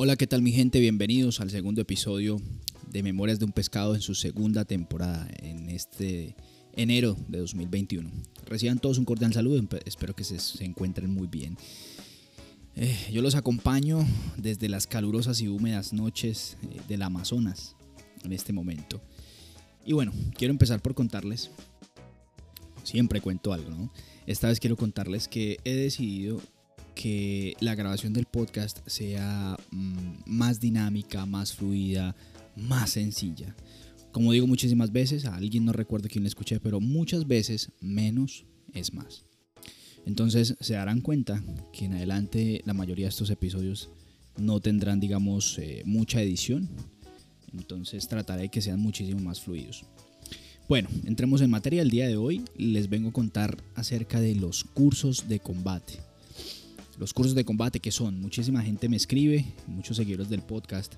Hola, ¿qué tal mi gente? Bienvenidos al segundo episodio de Memorias de un Pescado en su segunda temporada en este enero de 2021. Reciban todos un cordial saludo, espero que se, encuentren muy bien. Eh, yo los acompaño desde las calurosas y húmedas noches eh, del Amazonas en este momento. Y bueno, quiero empezar por contarles, siempre cuento algo, ¿no? Esta vez quiero contarles que he decidido que la grabación del podcast sea mm, más dinámica, más fluida, más sencilla. Como digo muchísimas veces, a alguien no recuerdo quién le escuché, pero muchas veces menos es más. Entonces se darán cuenta que en adelante la mayoría de estos episodios no tendrán, digamos, eh, mucha edición. Entonces trataré de que sean muchísimo más fluidos. Bueno, entremos en materia. El día de hoy les vengo a contar acerca de los cursos de combate los cursos de combate que son, muchísima gente me escribe, muchos seguidores del podcast,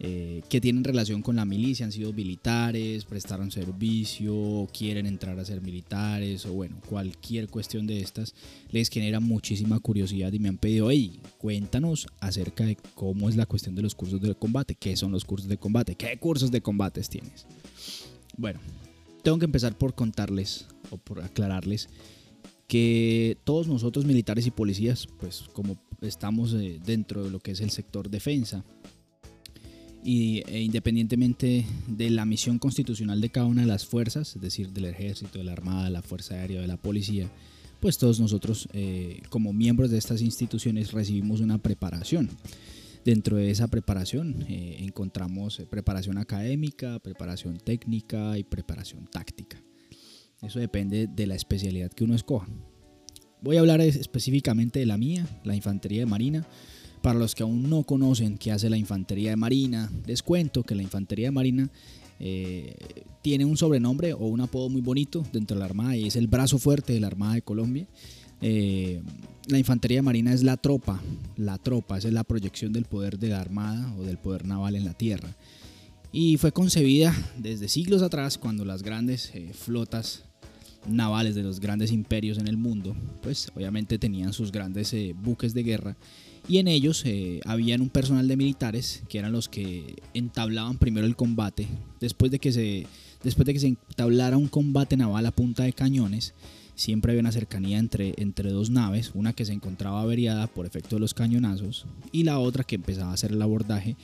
eh, que tienen relación con la milicia, han sido militares, prestaron servicio, quieren entrar a ser militares o bueno, cualquier cuestión de estas, les genera muchísima curiosidad y me han pedido, hey, cuéntanos acerca de cómo es la cuestión de los cursos de combate, qué son los cursos de combate, qué cursos de combates tienes. Bueno, tengo que empezar por contarles o por aclararles que todos nosotros militares y policías, pues como estamos eh, dentro de lo que es el sector defensa, y e independientemente de la misión constitucional de cada una de las fuerzas, es decir, del ejército, de la armada, de la fuerza aérea, de la policía, pues todos nosotros eh, como miembros de estas instituciones recibimos una preparación. Dentro de esa preparación eh, encontramos preparación académica, preparación técnica y preparación táctica. Eso depende de la especialidad que uno escoja. Voy a hablar específicamente de la mía, la Infantería de Marina. Para los que aún no conocen qué hace la Infantería de Marina, les cuento que la Infantería de Marina eh, tiene un sobrenombre o un apodo muy bonito dentro de la Armada y es el brazo fuerte de la Armada de Colombia. Eh, la Infantería de Marina es la tropa, la tropa, es la proyección del poder de la Armada o del poder naval en la tierra. Y fue concebida desde siglos atrás cuando las grandes eh, flotas navales de los grandes imperios en el mundo, pues obviamente tenían sus grandes eh, buques de guerra y en ellos eh, habían un personal de militares que eran los que entablaban primero el combate. Después de que se, después de que se entablara un combate naval a punta de cañones, siempre había una cercanía entre, entre dos naves, una que se encontraba averiada por efecto de los cañonazos y la otra que empezaba a hacer el abordaje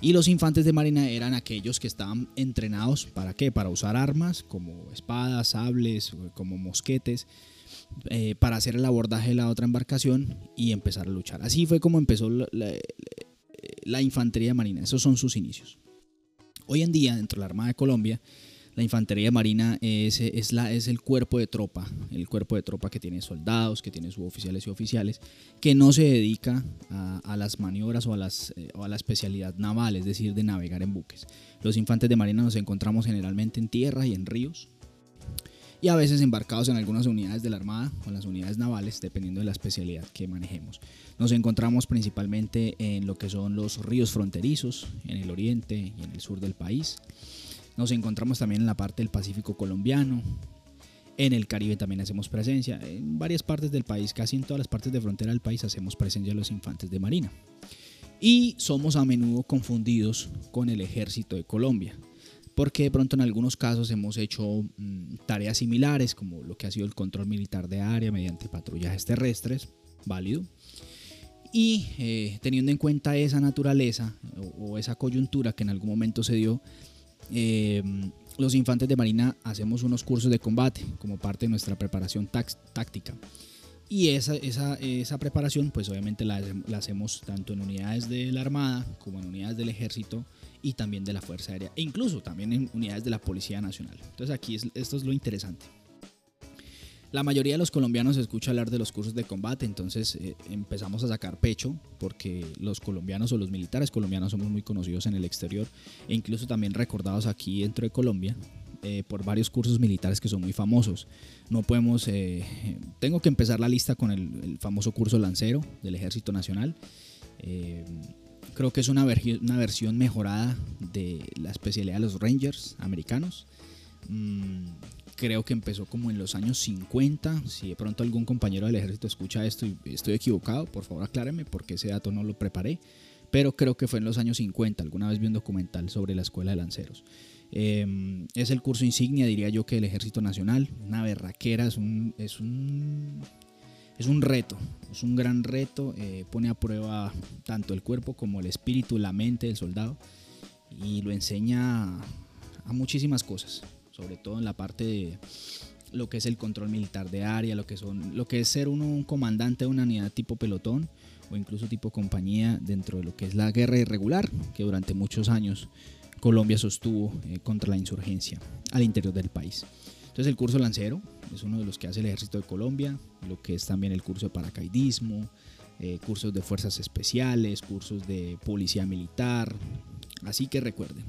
y los infantes de marina eran aquellos que estaban entrenados para qué? Para usar armas como espadas, sables, como mosquetes, eh, para hacer el abordaje de la otra embarcación y empezar a luchar. Así fue como empezó la, infantería marina. Esos son sus inicios. Hoy en día, dentro de la Armada de Colombia, la infantería marina es, es, la, es el cuerpo de tropa, el cuerpo de tropa que tiene soldados, que tiene suboficiales y oficiales, que no se dedica a, las maniobras o a, las, eh, o a la especialidad naval, es decir, de navegar en buques. Los infantes de marina nos encontramos generalmente en tierra y en ríos, y a veces embarcados en algunas unidades de la Armada o en las unidades navales, dependiendo de la especialidad que manejemos. Nos encontramos principalmente en lo que son los ríos fronterizos, en el oriente y en el sur del país. Nos encontramos también en la parte del Pacífico colombiano. En el Caribe también hacemos presencia. En varias partes del país, casi en todas las partes de frontera del país, hacemos presencia de los infantes de Marina. Y somos a menudo confundidos con el ejército de Colombia. Porque de pronto en algunos casos hemos hecho mm, tareas similares, como lo que ha sido el control militar de área mediante patrullajes terrestres, válido. Y eh, teniendo en cuenta esa naturaleza o, esa coyuntura que en algún momento se dio, eh, los infantes de Marina hacemos unos cursos de combate como parte de nuestra preparación táctica. Y esa, esa, preparación, pues obviamente la, hacemos tanto en unidades de la Armada como en unidades del Ejército y también de la Fuerza Aérea, e incluso también en unidades de la Policía Nacional. Entonces aquí esto es lo interesante. La mayoría de los colombianos escucha hablar de los cursos de combate, entonces eh, empezamos a sacar pecho porque los colombianos o los militares colombianos somos muy conocidos en el exterior e incluso también recordados aquí dentro de Colombia eh, por varios cursos militares que son muy famosos. No podemos, eh, tengo que empezar la lista con el, famoso curso lancero del Ejército Nacional. creo que es una, una versión mejorada de la especialidad de los Rangers americanos. Mm, creo que empezó como en los años 50. Si de pronto algún compañero del ejército escucha esto y estoy equivocado, por favor acláreme porque ese dato no lo preparé. pero creo que fue en los años 50. Alguna vez vi un documental sobre la escuela de lanceros. Em, es el curso insignia, diría yo, que del Ejército Nacional. Una berraquera, es un, es un, es un reto, es un gran reto. Eh, pone a prueba tanto el cuerpo como el espíritu, la mente del soldado y lo enseña a muchísimas cosas, sobre todo en la parte de lo que es el control militar de área, lo que, son, lo que es ser uno un comandante de una unidad tipo pelotón o incluso tipo compañía dentro de lo que es la guerra irregular que durante muchos años Colombia sostuvo eh, contra la insurgencia al interior del país. Entonces el curso lancero es uno de los que hace el ejército de Colombia, lo que es también el curso de paracaidismo, eh, cursos de fuerzas especiales, cursos de policía militar, así que recuerden.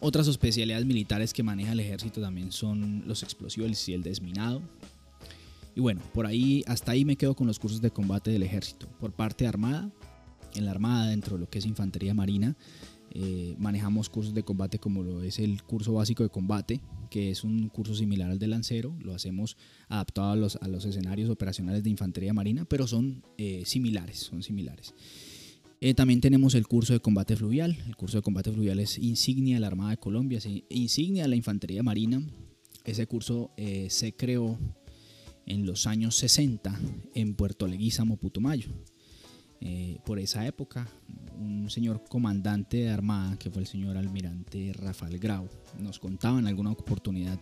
Otras especialidades militares que maneja el ejército también son los explosivos y el desminado. Y bueno, por ahí, hasta ahí me quedo con los cursos de combate del ejército. Por parte de Armada, en la Armada, dentro de lo que es Infantería Marina, eh, manejamos cursos de combate como lo es el curso básico de combate, que es un curso similar al de lancero, lo hacemos adaptado a los, a los escenarios operacionales de infantería marina, pero son eh, similares, son similares. Eh, también tenemos el curso de combate fluvial, el curso de combate fluvial es insignia de la Armada de Colombia, es insignia de la infantería marina, ese curso se creó en los años 60 en Puerto Leguízamo, Putumayo. Eh, por esa época, un señor comandante de armada, que fue el señor almirante Rafael Grau, nos contaba en alguna oportunidad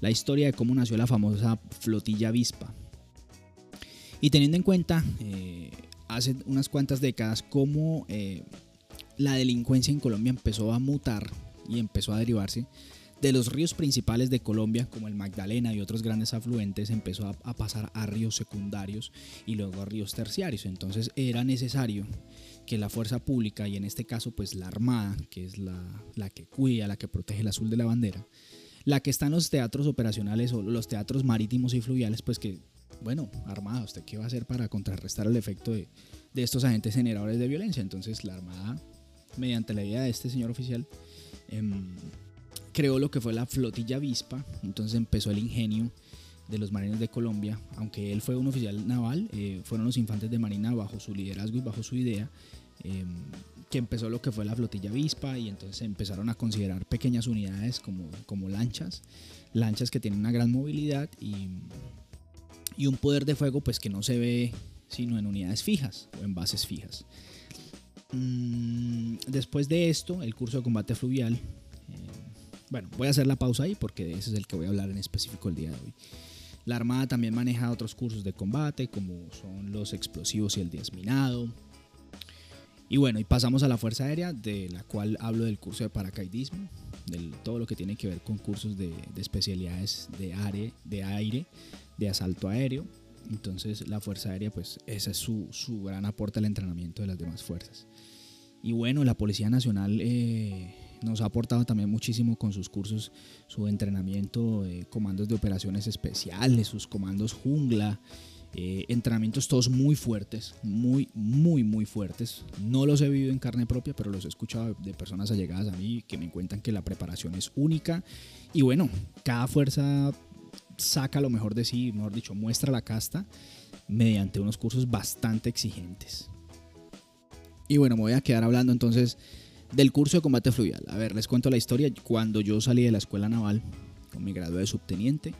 la historia de cómo nació la famosa flotilla avispa. Y teniendo en cuenta, eh, hace unas cuantas décadas, cómo eh, la delincuencia en Colombia empezó a mutar y empezó a derivarse de los ríos principales de Colombia, como el Magdalena y otros grandes afluentes, empezó a, pasar a ríos secundarios y luego a ríos terciarios. Entonces era necesario que la fuerza pública, y en este caso pues la Armada, que es la, la que cuida, la que protege el azul de la bandera, la que está en los teatros operacionales o los teatros marítimos y fluviales, pues que, bueno, Armada, ¿usted qué va a hacer para contrarrestar el efecto de, de estos agentes generadores de violencia? Entonces la Armada, mediante la idea de este señor oficial, eh, creó lo que fue la flotilla avispa, entonces empezó el ingenio de los marinos de Colombia, aunque él fue un oficial naval, eh, fueron los infantes de marina bajo su liderazgo y bajo su idea, em, que empezó lo que fue la flotilla avispa. Y entonces empezaron a considerar pequeñas unidades como, como lanchas, lanchas que tienen una gran movilidad y, y un poder de fuego pues que no se ve sino en unidades fijas o en bases fijas. Mm, después de esto, el curso de combate fluvial bueno, voy a hacer la pausa ahí porque ese es el que voy a hablar en específico el día de hoy. La Armada también maneja otros cursos de combate como son los explosivos y el desminado. Y bueno, y pasamos a la Fuerza Aérea, de la cual hablo del curso de paracaidismo, de todo lo que tiene que ver con cursos de, especialidades de, aire, de aire, de asalto aéreo. Entonces la Fuerza Aérea, pues ese es su, gran aporte al entrenamiento de las demás fuerzas. Y bueno, la Policía Nacional eh, nos ha aportado también muchísimo con sus cursos, su entrenamiento, de comandos de operaciones especiales, sus comandos jungla, eh, entrenamientos todos muy fuertes, muy, muy, muy fuertes. No los he vivido en carne propia, pero los he escuchado de personas allegadas a mí que me cuentan que la preparación es única. Y bueno, cada fuerza saca lo mejor de sí, mejor dicho, muestra la casta mediante unos cursos bastante exigentes. Y bueno, me voy a quedar hablando entonces del curso de combate fluvial. A ver, les cuento la historia. Cuando yo salí de la escuela naval, con mi grado de subteniente,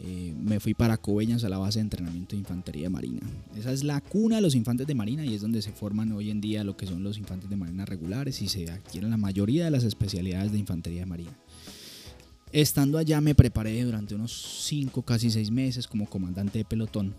eh, me fui para Coveñas a la base de entrenamiento de infantería marina. Esa es la cuna de los infantes de marina y es donde se forman hoy en día lo que son los infantes de marina regulares y se adquieren la mayoría de las especialidades de infantería marina. Estando allá me preparé durante unos 5, casi 6 meses como comandante de pelotón,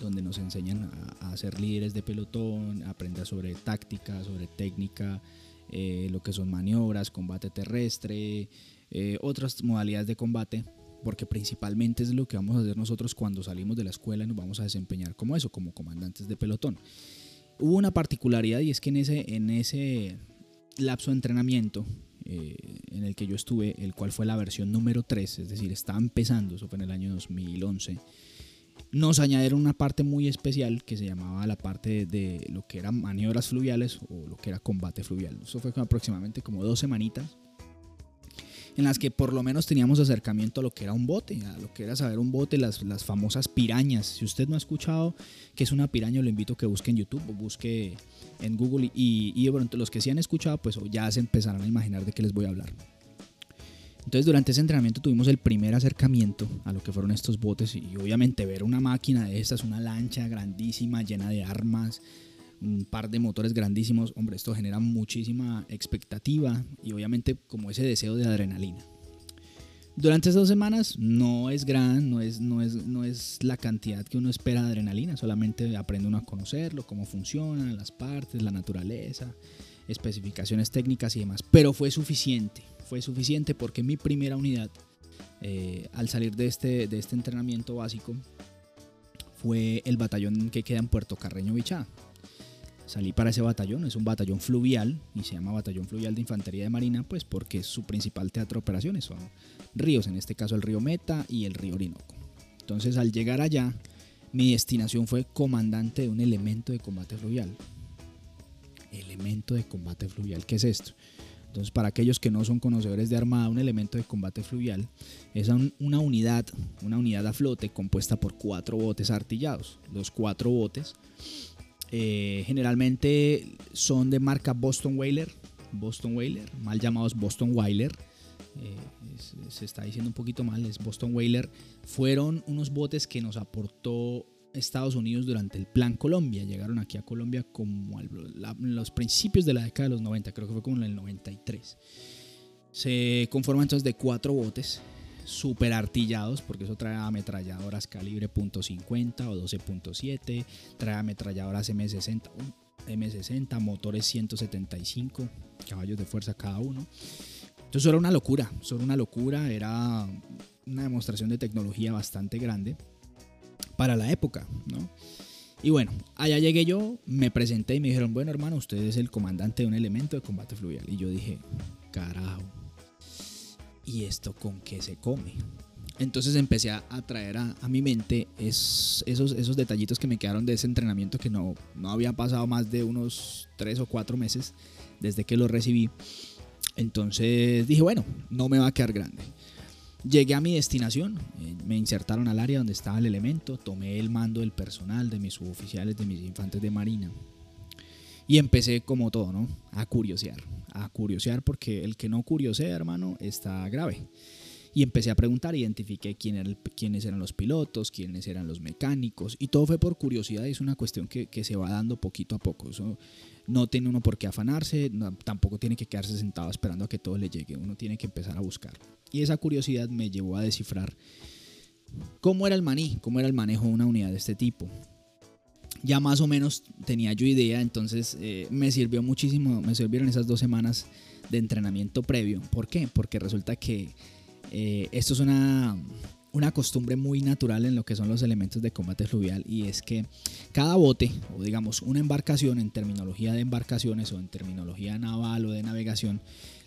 donde nos enseñan a, ser líderes de pelotón, a sobre táctica, sobre técnica, eh, lo que son maniobras, combate terrestre, eh, otras modalidades de combate, porque principalmente es lo que vamos a hacer nosotros cuando salimos de la escuela y nos vamos a desempeñar como eso, como comandantes de pelotón. Hubo una particularidad y es que en ese, en ese lapso de entrenamiento eh, en el que yo estuve, el cual fue la versión número 3, es decir, estaba empezando, eso fue en el año 2011, nos añadieron una parte muy especial que se llamaba la parte de, lo que eran maniobras fluviales o lo que era combate fluvial. Eso fue aproximadamente como dos semanitas en las que por lo menos teníamos acercamiento a lo que era un bote, a lo que era saber un bote, las, las famosas pirañas. Si usted no ha escuchado qué es una piraña, lo invito a que busque en YouTube o busque en Google y, y los que sí han escuchado, pues ya se empezarán a imaginar de qué les voy a hablar. Entonces durante ese entrenamiento tuvimos el primer acercamiento a lo que fueron estos botes y obviamente ver una máquina de estas, una lancha grandísima llena de armas, un par de motores grandísimos, hombre, esto genera muchísima expectativa y obviamente como ese deseo de adrenalina. Durante esas dos semanas no es gran, no es, no, es, no es la cantidad que uno espera de adrenalina, solamente aprende uno a conocerlo, cómo funciona, las partes, la naturaleza, especificaciones técnicas y demás, pero fue suficiente fue suficiente porque mi primera unidad, eh, al salir de este, de este entrenamiento básico, fue el batallón que queda en Puerto Carreño Bichá. Salí para ese batallón, es un batallón fluvial y se llama Batallón Fluvial de Infantería de Marina, pues porque su principal teatro de operaciones son ríos, en este caso el río Meta y el río Orinoco. Entonces al llegar allá, mi destinación fue comandante de un elemento de combate fluvial. Elemento de combate fluvial, ¿qué es esto? Entonces, para aquellos que no son conocedores de armada, un elemento de combate fluvial es una unidad, una unidad a flote compuesta por cuatro botes artillados. Los cuatro botes eh, generalmente son de marca Boston Whaler, Boston Whaler, mal llamados Boston Whaler. Eh, se está diciendo un poquito mal, es Boston Whaler. Fueron unos botes que nos aportó Estados Unidos durante el Plan Colombia. Llegaron aquí a Colombia como los principios de la década de los 90, creo que fue como en el 93. Se conforma entonces de cuatro botes super artillados, porque eso trae ametralladoras calibre .50 o 12.7, trae ametralladoras M60, M60, motores 175 caballos de fuerza cada uno. Entonces eso era una locura, era una locura, era una demostración de tecnología bastante grande para la época, ¿no? Y bueno, allá llegué yo, me presenté y me dijeron, bueno hermano, usted es el comandante de un elemento de combate fluvial. Y yo dije, carajo, ¿y esto con qué se come? Entonces empecé a, traer a, mi mente esos, esos detallitos que me quedaron de ese entrenamiento que no, no había pasado más de unos tres o cuatro meses desde que lo recibí. Entonces dije, bueno, no me va a quedar grande. Llegué a mi destinación, eh, me insertaron al área donde estaba el elemento, tomé el mando del personal, de mis suboficiales, de mis infantes de marina. Y empecé como todo, ¿no? A curiosear, a curiosear porque el que no curiosea, hermano, está grave. Y empecé a preguntar, identifiqué quién quiénes eran los pilotos, quiénes eran los mecánicos, y todo fue por curiosidad, es una cuestión que, que se va dando poquito a poco. No tiene uno por qué afanarse, tampoco tiene que quedarse sentado esperando a que todo le llegue, uno tiene que empezar a buscar. Y esa curiosidad me llevó a descifrar cómo era el maní, cómo era el manejo de una unidad de este tipo. Ya más o menos tenía yo idea, entonces eh, me sirvió muchísimo, me sirvieron esas dos semanas de entrenamiento previo. ¿Por qué? Porque resulta que eh, esto es una, una costumbre muy natural en lo que son los elementos de combate fluvial y es que cada bote o digamos una embarcación en terminología de embarcaciones o en terminología naval o de navegación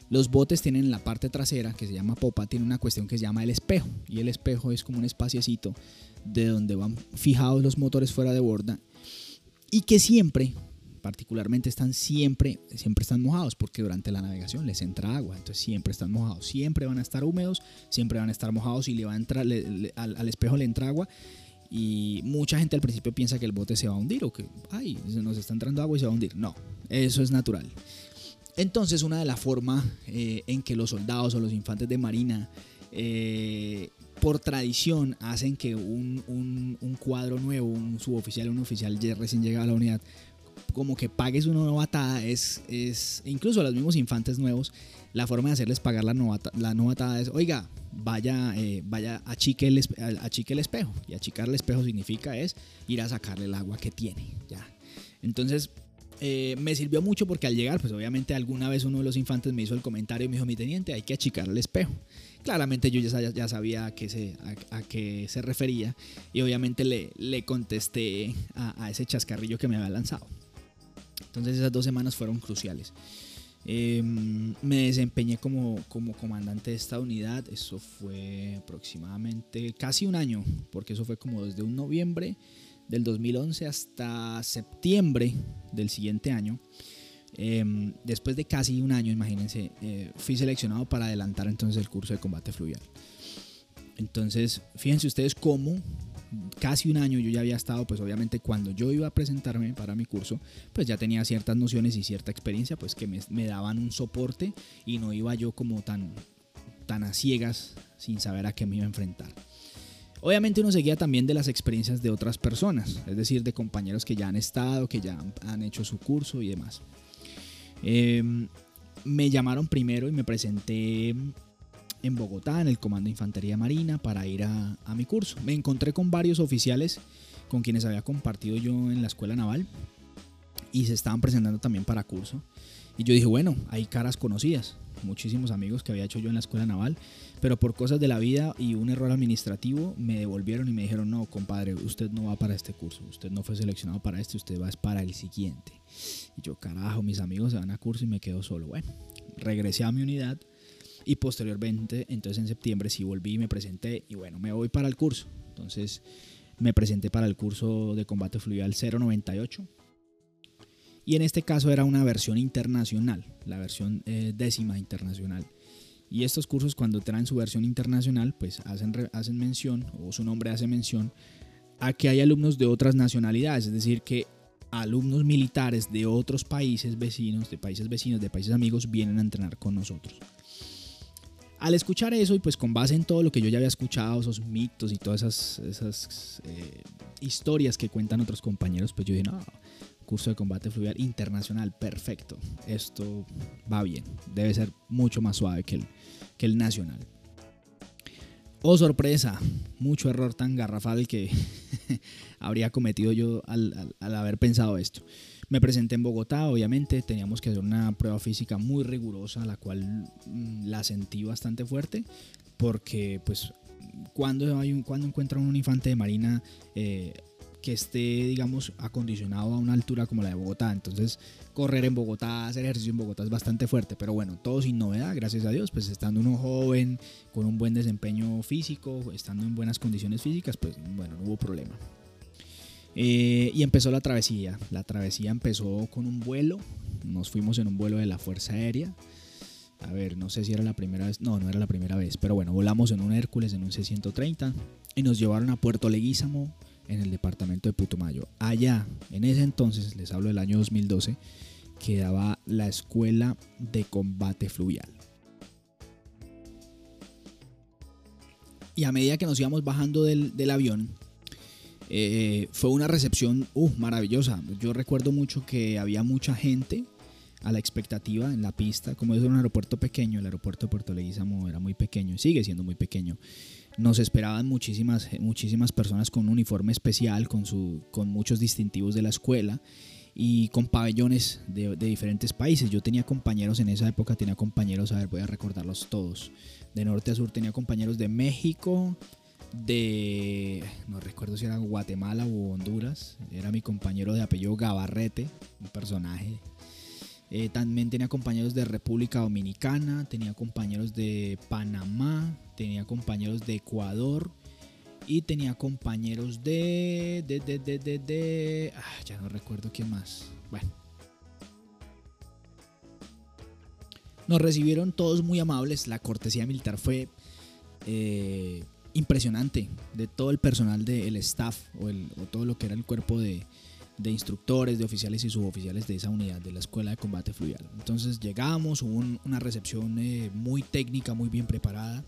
los botes tienen la parte trasera que se llama popa tiene una cuestión que se llama el espejo y el espejo es como un espaciecito de donde van fijados los motores fuera de borda y que siempre particularmente están siempre, siempre están mojados porque durante la navegación les entra agua, entonces siempre están mojados, siempre van a estar húmedos, siempre van a estar mojados y le va a entrar, al, espejo le entra agua y mucha gente al principio piensa que el bote se va a hundir o que, ay, nos está entrando agua y se va a hundir. No, eso es natural. Entonces una de las formas eh, en que los soldados o los infantes de marina eh, por tradición hacen que un, un, cuadro nuevo, un suboficial, un oficial recién llegado a la unidad, como que pagues una novatada es, es incluso a los mismos infantes nuevos, la forma de hacerles pagar la, la novatada es, oiga, vaya, eh, vaya, achique el, achique el espejo. Y achicar el espejo significa es ir a sacarle el agua que tiene, ya. Entonces, eh, me sirvió mucho porque al llegar, pues obviamente alguna vez uno de los infantes me hizo el comentario y me dijo, mi teniente, hay que achicar el espejo. Claramente yo ya, ya sabía a qué, se, a, qué se refería y obviamente le, le contesté a, a, ese chascarrillo que me había lanzado. Entonces esas dos semanas fueron cruciales. Em, me desempeñé como, como comandante de esta unidad. Eso fue aproximadamente casi un año, porque eso fue como desde un noviembre del 2011 hasta septiembre del siguiente año. Em, después de casi un año, imagínense, eh, fui seleccionado para adelantar entonces el curso de combate fluvial. Entonces, fíjense ustedes cómo casi un año yo ya había estado, pues obviamente cuando yo iba a presentarme para mi curso, pues ya tenía ciertas nociones y cierta experiencia, pues que me, daban un soporte y no iba yo como tan, tan a ciegas sin saber a qué me iba a enfrentar. Obviamente uno seguía también de las experiencias de otras personas, es decir, de compañeros que ya han estado, que ya han, hecho su curso y demás. Em, me llamaron primero y me presenté en Bogotá, en el Comando de Infantería Marina, para ir a, a mi curso. Me encontré con varios oficiales con quienes había compartido yo en la escuela naval y se estaban presentando también para curso. Y yo dije, bueno, hay caras conocidas, muchísimos amigos que había hecho yo en la escuela naval, pero por cosas de la vida y un error administrativo me devolvieron y me dijeron, no, compadre, usted no va para este curso, usted no fue seleccionado para este, usted va para el siguiente. Y yo, carajo, mis amigos se van a curso y me quedo solo. Bueno, regresé a mi unidad y posteriormente, entonces en septiembre sí volví me presenté y bueno, me voy para el curso. Entonces me presenté para el curso de combate fluvial 098 y en este caso era una versión internacional, la versión eh, décima internacional. Y estos cursos cuando traen su versión internacional, pues hacen, hacen mención, o su nombre hace mención, a que hay alumnos de otras nacionalidades, es decir, que alumnos militares de otros países vecinos, de países vecinos, de países amigos, vienen a entrenar con nosotros. Al escuchar eso y pues con base en todo lo que yo ya había escuchado, esos mitos y todas esas, esas eh, historias que cuentan otros compañeros, pues yo dije, no, curso de combate fluvial internacional, perfecto. Esto va bien, debe ser mucho más suave que el, que el nacional. Oh, sorpresa, mucho error tan garrafal que habría cometido yo al, al, haber pensado esto. Me presenté en Bogotá, obviamente, teníamos que hacer una prueba física muy rigurosa, la cual mm, la sentí bastante fuerte, porque pues cuando, hay un, cuando encuentran un infante de marina eh, que esté, digamos, acondicionado a una altura como la de Bogotá. Entonces, correr en Bogotá, hacer ejercicio en Bogotá es bastante fuerte, pero bueno, todo sin novedad, gracias a Dios, pues estando uno joven, con un buen desempeño físico, estando en buenas condiciones físicas, pues bueno, no hubo problema. Eh, y empezó la travesía. La travesía empezó con un vuelo. Nos fuimos en un vuelo de la Fuerza Aérea. A ver, no sé si era la primera vez. No, no era la primera vez. Pero bueno, volamos en un Hércules, en un C-130. Y nos llevaron a Puerto Leguízamo, en el departamento de Putumayo. Allá, en ese entonces, les hablo del año 2012, quedaba la Escuela de Combate Fluvial. Y a medida que nos íbamos bajando del, avión, eh, fue una recepción uh, maravillosa. Yo recuerdo mucho que había mucha gente a la expectativa en la pista. Como es un aeropuerto pequeño, el aeropuerto de Puerto Leguizamo era muy pequeño, sigue siendo muy pequeño nos esperaban muchísimas, muchísimas personas con un uniforme especial, con, su, con muchos distintivos de la escuela y con pabellones de, diferentes países. Yo tenía compañeros en esa época, tenía compañeros, a ver, voy a recordarlos todos. De norte a sur tenía compañeros de México, de, no recuerdo si era Guatemala o Honduras. Era mi compañero de apellido Gabarrete, un personaje eh, también tenía compañeros de República Dominicana, tenía compañeros de Panamá, tenía compañeros de Ecuador y tenía compañeros de... de, de, de, de, ah, ya no recuerdo quién más. Bueno. Nos recibieron todos muy amables, la cortesía militar fue eh, impresionante de todo el personal del staff o, el, o todo lo que era el cuerpo de, de instructores, de oficiales y suboficiales de esa unidad de la Escuela de Combate Fluvial. Entonces llegamos, hubo una recepción eh, muy técnica, muy bien preparada,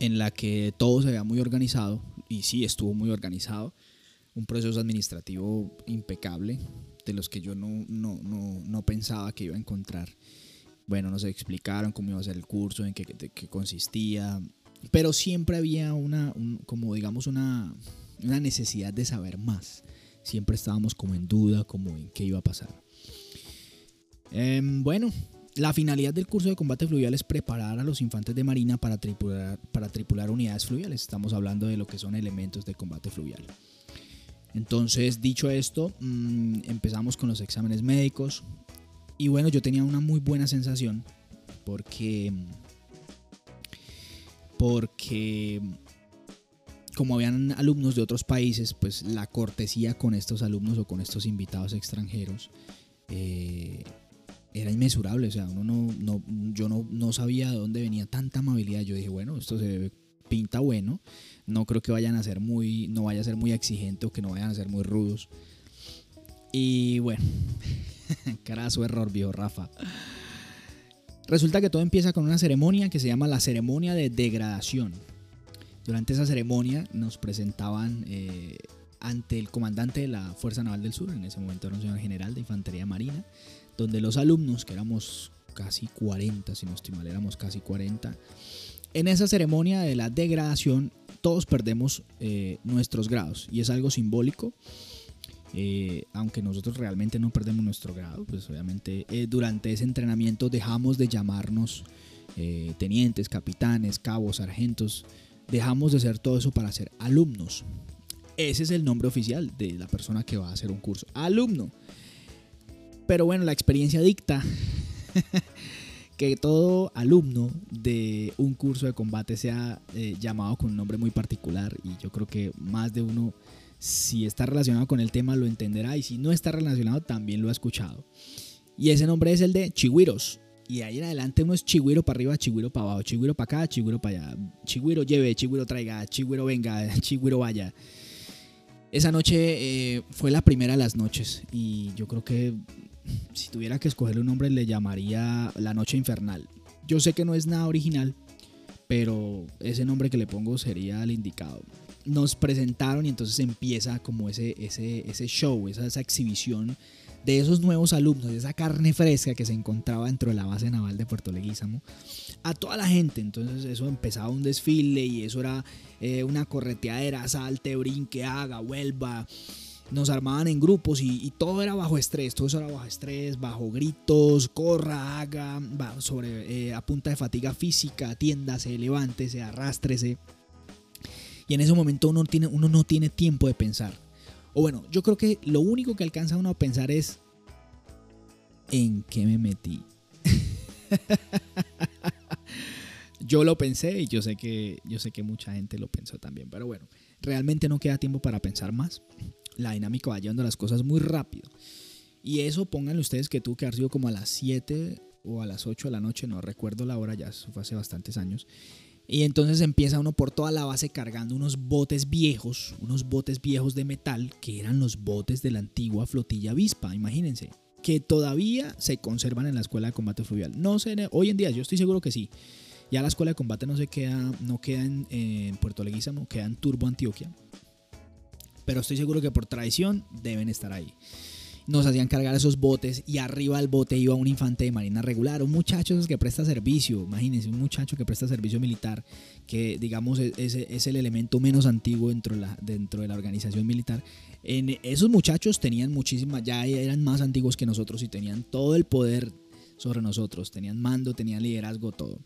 en la que todo se veía muy organizado, y sí estuvo muy organizado, un proceso administrativo impecable, de los que yo no, no, no, no pensaba que iba a encontrar. Bueno, nos explicaron cómo iba a ser el curso, en qué, qué consistía, pero siempre había una, como digamos, una, una necesidad de saber más. Siempre estábamos como en duda, como en qué iba a pasar. Em, bueno, la finalidad del curso de combate fluvial es preparar a los infantes de marina para tripular, para tripular unidades fluviales. Estamos hablando de lo que son elementos de combate fluvial. Entonces, dicho esto, mm, empezamos con los exámenes médicos. Y bueno, yo tenía una muy buena sensación porque porque como habían alumnos de otros países, pues la cortesía con estos alumnos o con estos invitados extranjeros eh, era inmesurable. O sea, uno no, yo no, sabía de dónde venía tanta amabilidad. Yo dije, bueno, esto se pinta bueno. No creo que vayan a ser muy, no vaya a ser muy exigente o que no vayan a ser muy rudos. Y bueno, su error, viejo Rafa. Resulta que todo empieza con una ceremonia que se llama la ceremonia de degradación. Durante esa ceremonia nos presentaban eh, ante el comandante de la Fuerza Naval del Sur, en ese momento era un general de Infantería Marina, donde los alumnos, que éramos casi 40, si no estoy mal, éramos casi 40, en esa ceremonia de la degradación todos perdemos eh, nuestros grados y es algo simbólico. Eh, aunque nosotros realmente no perdemos nuestro grado, pues obviamente durante ese entrenamiento dejamos de llamarnos tenientes, capitanes, cabos, sargentos, dejamos de ser todo eso para ser alumnos. Ese es el nombre oficial de la persona que va a hacer un curso, alumno. Pero bueno, la experiencia dicta que todo alumno de un curso de combate sea eh, llamado con un nombre muy particular y yo creo que más de uno, si está relacionado con el tema, lo entenderá y si no está relacionado, también lo ha escuchado. Y ese nombre es el de Chihuiros. Y ahí en adelante uno es chigüiro para arriba, chigüiro para abajo, chigüiro para acá, chigüiro para allá. Chigüiro lleve, chigüiro traiga, chigüiro venga, chigüiro vaya. Esa noche eh, fue la primera de las noches y yo creo que si tuviera que escogerle un nombre le llamaría La Noche Infernal. Yo sé que no es nada original, pero ese nombre que le pongo sería el indicado. Nos presentaron y entonces empieza como ese, ese, ese show, esa, esa exhibición de esos nuevos alumnos, de esa carne fresca que se encontraba dentro de la base naval de Puerto Leguízamo, a toda la gente. Entonces eso empezaba un desfile y eso era eh, una correteadera, salte, brinque, haga, vuelva. Nos armaban en grupos y, todo era bajo estrés, todo eso era bajo estrés, bajo gritos, corra, haga, sobre, eh, a punta de fatiga física, atiéndase, levántese, arrástrese. Y en ese momento uno, tiene, uno no tiene tiempo de pensar o bueno, yo creo que lo único que alcanza uno a pensar es en qué me metí. yo lo pensé y yo sé que yo sé que mucha gente lo pensó también, pero bueno, realmente no queda tiempo para pensar más. La dinámica va llevando las cosas muy rápido. Y eso pónganle ustedes que tuvo que haber sido como a las 7 o a las 8 de la noche, no recuerdo la hora, ya fue hace bastantes años. Y entonces empieza uno por toda la base cargando unos botes viejos, unos botes viejos de metal, que eran los botes de la antigua flotilla Avispa, imagínense, que todavía se conservan en la escuela de combate fluvial. No sé, hoy en día yo estoy seguro que sí. Ya la escuela de combate no se queda, no queda en, Puerto Leguízamo, queda en Turbo Antioquia. Pero estoy seguro que por tradición deben estar ahí nos hacían cargar esos botes y arriba del bote iba un infante de marina regular, un muchacho que presta servicio, imagínense, un muchacho que presta servicio militar, que digamos es, es, el elemento menos antiguo dentro de, la, dentro de la organización militar. En, esos muchachos tenían muchísimas, ya eran más antiguos que nosotros y tenían todo el poder sobre nosotros, tenían mando, tenían liderazgo, todo.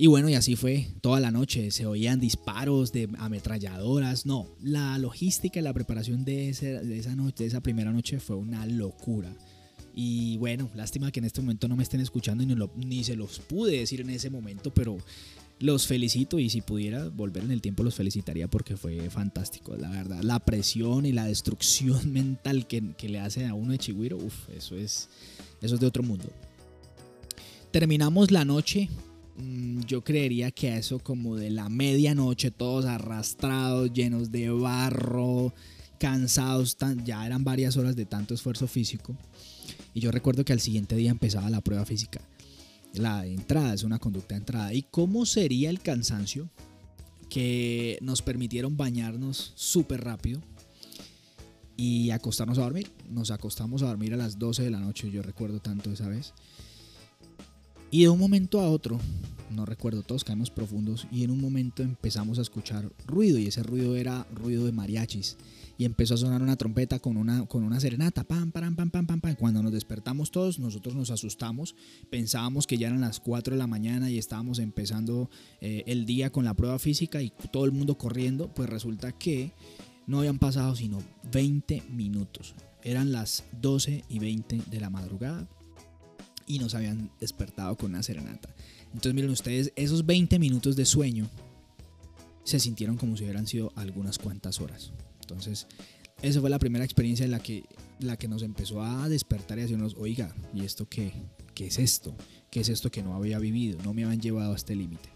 Y bueno, y así fue toda la noche. Se oían disparos de ametralladoras. No, la logística y la preparación de, esa noche, de esa primera noche fue una locura. Y bueno, lástima que en este momento no me estén escuchando y ni se los pude decir en ese momento, pero los felicito y si pudiera volver en el tiempo los felicitaría porque fue fantástico, la verdad. La presión y la destrucción mental que, le hace a uno de Chigüiro, uff, eso es, eso es de otro mundo. Terminamos la noche yo creería que a eso como de la medianoche, todos arrastrados, llenos de barro, cansados, ya eran varias horas de tanto esfuerzo físico. Y yo recuerdo que al siguiente día empezaba la prueba física. La entrada es una conducta de entrada. ¿Y cómo sería el cansancio? Que nos permitieron bañarnos súper rápido y acostarnos a dormir. Nos acostamos a dormir a las 12 de la noche, yo recuerdo tanto esa vez. Y de un momento a otro, no recuerdo, todos caemos profundos y en un momento empezamos a escuchar ruido y ese ruido era ruido de mariachis y empezó a sonar una trompeta con una, con una serenata, pam, pam, pam, pam, pam, pam. Cuando nos despertamos todos, nosotros nos asustamos, pensábamos que ya eran las 4 de la mañana y estábamos empezando eh, el día con la prueba física y todo el mundo corriendo, pues resulta que no habían pasado sino 20 minutos. Eran las 12 y 20 de la madrugada y nos habían despertado con una serenata. Entonces miren ustedes, esos 20 minutos de sueño se sintieron como si hubieran sido algunas cuantas horas. Entonces, esa fue la primera experiencia en la que, la que nos empezó a despertar y decirnos, oiga, ¿y esto qué? ¿Qué es esto? ¿Qué es esto que no había vivido? No me habían llevado a este límite.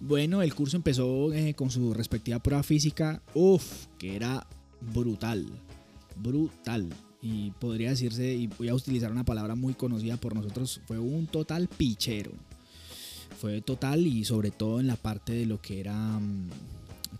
Bueno, el curso empezó eh, con su respectiva prueba física, uff, que era brutal, brutal. Y podría decirse, y voy a utilizar una palabra muy conocida por nosotros, fue un total pichero. Fue total y sobre todo en la parte de lo que era mm,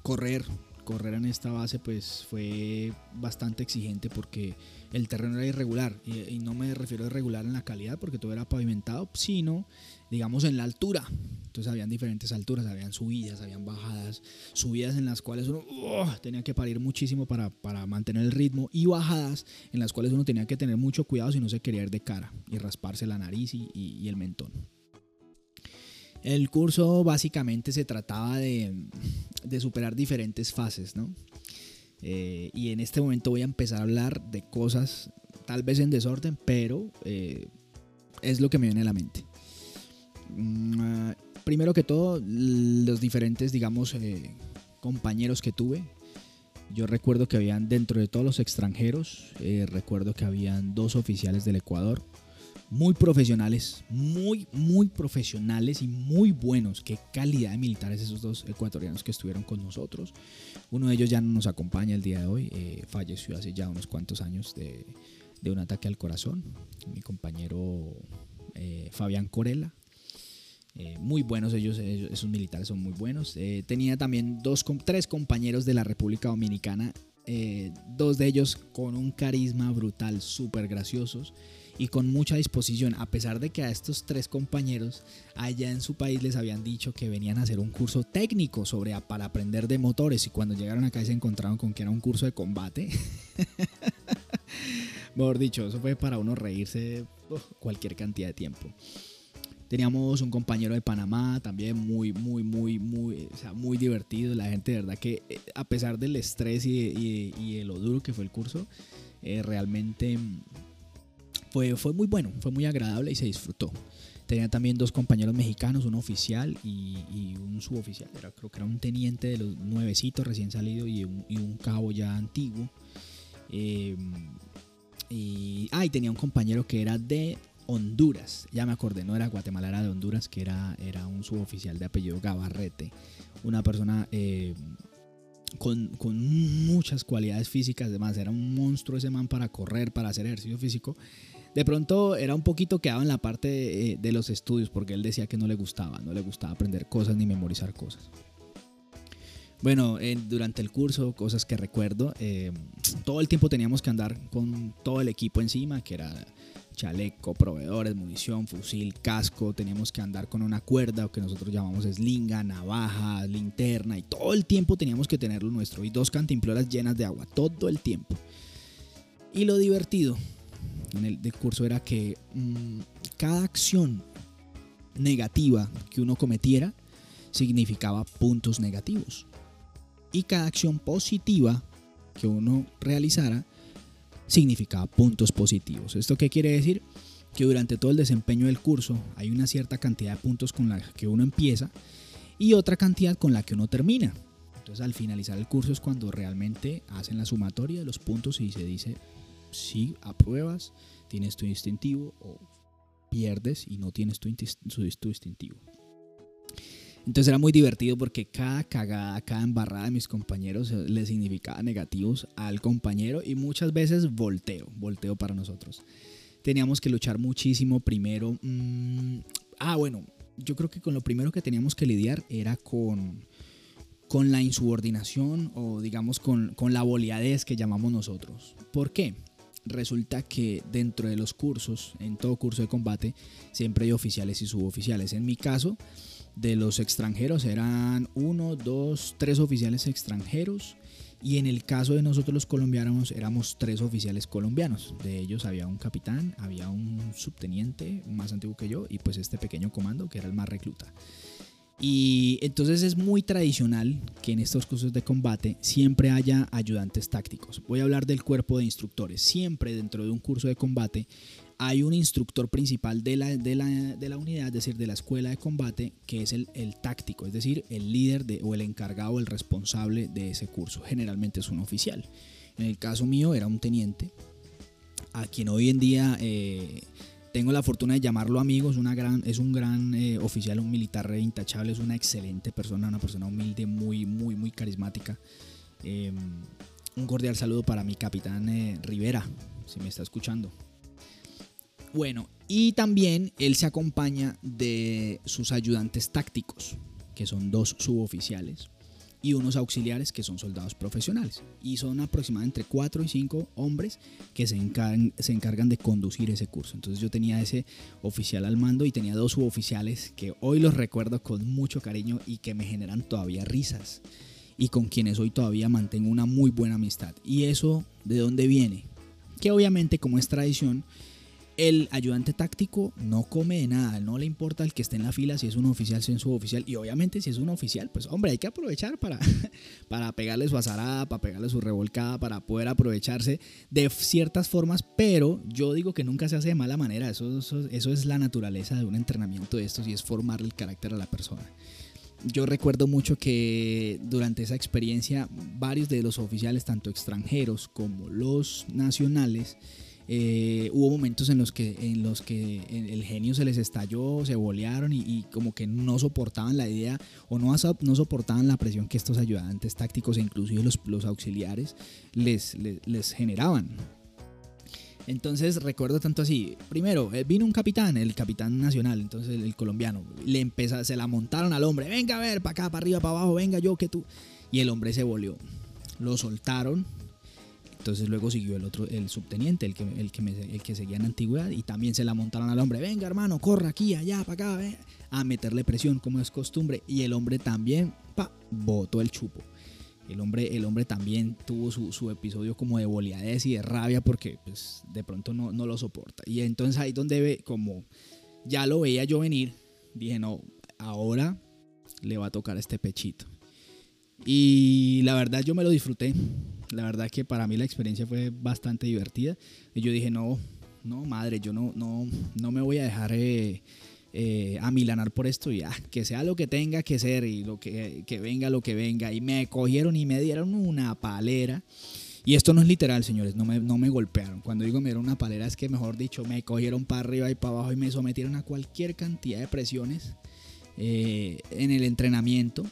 correr, correr en esta base pues fue bastante exigente porque el terreno era irregular y, no me refiero a irregular en la calidad porque todo era pavimentado, sino digamos en la altura. Entonces habían diferentes alturas, habían subidas, habían bajadas, subidas en las cuales uno ¡oh! tenía que parir muchísimo para, mantener el ritmo y bajadas en las cuales uno tenía que tener mucho cuidado si no se quería ir de cara y rasparse la nariz y el mentón. El curso básicamente se trataba de, superar diferentes fases, ¿no? Eh, y en este momento voy a empezar a hablar de cosas tal vez en desorden, pero eh, es lo que me viene a la mente. Mm, ah, primero que todo, los diferentes, digamos, eh, compañeros que tuve. Yo recuerdo que habían dentro de todos los extranjeros, recuerdo que habían dos oficiales del Ecuador, muy profesionales, muy, muy profesionales y muy buenos. Qué calidad de militares esos dos ecuatorianos que estuvieron con nosotros. Uno de ellos ya no nos acompaña el día de hoy, eh, falleció hace ya unos cuantos años de, un ataque al corazón. Mi compañero eh, Fabián Corella. Eh, muy buenos ellos, esos militares son muy buenos. tenía también dos, tres compañeros de la República Dominicana, dos de ellos con un carisma brutal, súper graciosos y con mucha disposición, a pesar de que a estos tres compañeros allá en su país les habían dicho que venían a hacer un curso técnico sobre para aprender de motores y cuando llegaron acá se encontraron con que era un curso de combate. Mejor dicho, eso fue para uno reírse cualquier cantidad de tiempo. Teníamos un compañero de Panamá también muy, muy, muy, muy, o sea, muy divertido. La gente, de verdad, que eh, a pesar del estrés y, y, lo duro que fue el curso, eh, realmente fue, fue muy bueno, fue muy agradable y se disfrutó. Tenía también dos compañeros mexicanos, un oficial y, un suboficial. Era, creo que era un teniente de los nuevecitos recién salido y un, cabo ya antiguo. Eh, y, ah, y tenía un compañero que era de Honduras. Ya me acordé, no era Guatemala, era de Honduras, que era, era un suboficial de apellido Gabarrete. Una persona eh, con, con, muchas cualidades físicas. Además, era un monstruo ese man para correr, para hacer ejercicio físico de pronto era un poquito quedado en la parte de, los estudios porque él decía que no le gustaba, no le gustaba aprender cosas ni memorizar cosas. Bueno, durante el curso, cosas que recuerdo, eh, todo el tiempo teníamos que andar con todo el equipo encima, que era chaleco, proveedores, munición, fusil, casco, teníamos que andar con una cuerda, o que nosotros llamamos slinga, navaja, linterna, y todo el tiempo teníamos que tenerlo nuestro, y dos cantimploras llenas de agua, todo el tiempo. Y lo divertido en el curso era que mm, cada acción negativa que uno cometiera significaba puntos negativos. Y cada acción positiva que uno realizara significaba puntos positivos. ¿Esto qué quiere decir? Que durante todo el desempeño del curso hay una cierta cantidad de puntos con la que uno empieza y otra cantidad con la que uno termina. Entonces al finalizar el curso es cuando realmente hacen la sumatoria de los puntos y se dice si apruebas, tienes tu distintivo o pierdes y no tienes tu, distintivo. Entonces era muy divertido porque cada cagada, cada embarrada de mis compañeros eh, le significaba negativos al compañero y muchas veces volteo, volteo para nosotros. Teníamos que luchar muchísimo primero. Mm, ah, bueno, yo creo que con lo primero que teníamos que lidiar era con, con la insubordinación o digamos con, con la boleadez que llamamos nosotros. ¿Por qué? Resulta que dentro de los cursos, en todo curso de combate, siempre hay oficiales y suboficiales. En mi caso, de los extranjeros eran uno, dos, tres oficiales extranjeros. Y en el caso de nosotros los colombianos éramos tres oficiales colombianos. De ellos había un capitán, había un subteniente más antiguo que yo y pues este pequeño comando que era el más recluta. Y entonces es muy tradicional que en estos cursos de combate siempre haya ayudantes tácticos. Voy a hablar del cuerpo de instructores. Siempre dentro de un curso de combate hay un instructor principal de la, de, la, unidad, es decir, de la escuela de combate, que es el, táctico, es decir, el líder de, o el encargado, el responsable de ese curso. Generalmente es un oficial. En el caso mío era un teniente, a quien hoy en día eh, tengo la fortuna de llamarlo amigo, es, una gran, es un gran eh, oficial, un militar intachable, es una excelente persona, una persona humilde, muy, muy, muy carismática. Em, un cordial saludo para mi capitán eh, Rivera, si me está escuchando. Bueno, y también él se acompaña de sus ayudantes tácticos, que son dos suboficiales, y unos auxiliares que son soldados profesionales. Y son aproximadamente entre 4 y 5 hombres que se encargan, se encargan de conducir ese curso. Entonces yo tenía ese oficial al mando y tenía dos suboficiales que hoy los recuerdo con mucho cariño y que me generan todavía risas. Y con quienes hoy todavía mantengo una muy buena amistad. ¿Y eso de dónde viene? Que obviamente como es tradición, el ayudante táctico no come de nada, no le importa el que esté en la fila si es un oficial, si es un suboficial. Y obviamente si es un oficial, pues hombre, hay que aprovechar para, para pegarle su azarada, para pegarle su revolcada, para poder aprovecharse de ciertas formas, pero yo digo que nunca se hace de mala manera. Eso, eso, es la naturaleza de un entrenamiento de estos y es formar el carácter a la persona yo recuerdo mucho que durante esa experiencia varios de los oficiales, tanto extranjeros como los nacionales, eh, hubo momentos en los que en los que el genio se les estalló, se bolearon y, como que no soportaban la idea o no, no soportaban la presión que estos ayudantes tácticos e inclusive los, los auxiliares les, les, generaban. Entonces recuerdo tanto así. Primero, eh, vino un capitán, el capitán nacional, entonces el, colombiano. Le empezó, se la montaron al hombre. Venga a ver, para acá, para arriba, para abajo, venga yo que tú. Y el hombre se volvió. Lo soltaron, entonces luego siguió el otro, el subteniente, el que, el que, el que seguía en antigüedad, y también se la montaron al hombre, venga hermano, corra aquí, allá, para acá, a meterle presión como es costumbre. Y el hombre también, pa, botó el chupo. El hombre, el hombre también tuvo su, episodio como de boleadez y de rabia porque pues, de pronto no, no lo soporta. Y entonces ahí donde ve, como ya lo veía yo venir, dije, no, ahora le va a tocar este pechito. Y la verdad yo me lo disfruté. La verdad que para mí la experiencia fue bastante divertida. Y yo dije, no, no, madre, yo no, no, no me voy a dejar eh, eh, amilanar por esto. Y que sea lo que tenga que ser y lo que, que venga lo que venga. Y me cogieron y me dieron una palera. Y esto no es literal, señores, no me, no me golpearon. Cuando digo me dieron una palera es que, mejor dicho, me cogieron para arriba y para abajo y me sometieron a cualquier cantidad de presiones eh, en el entrenamiento.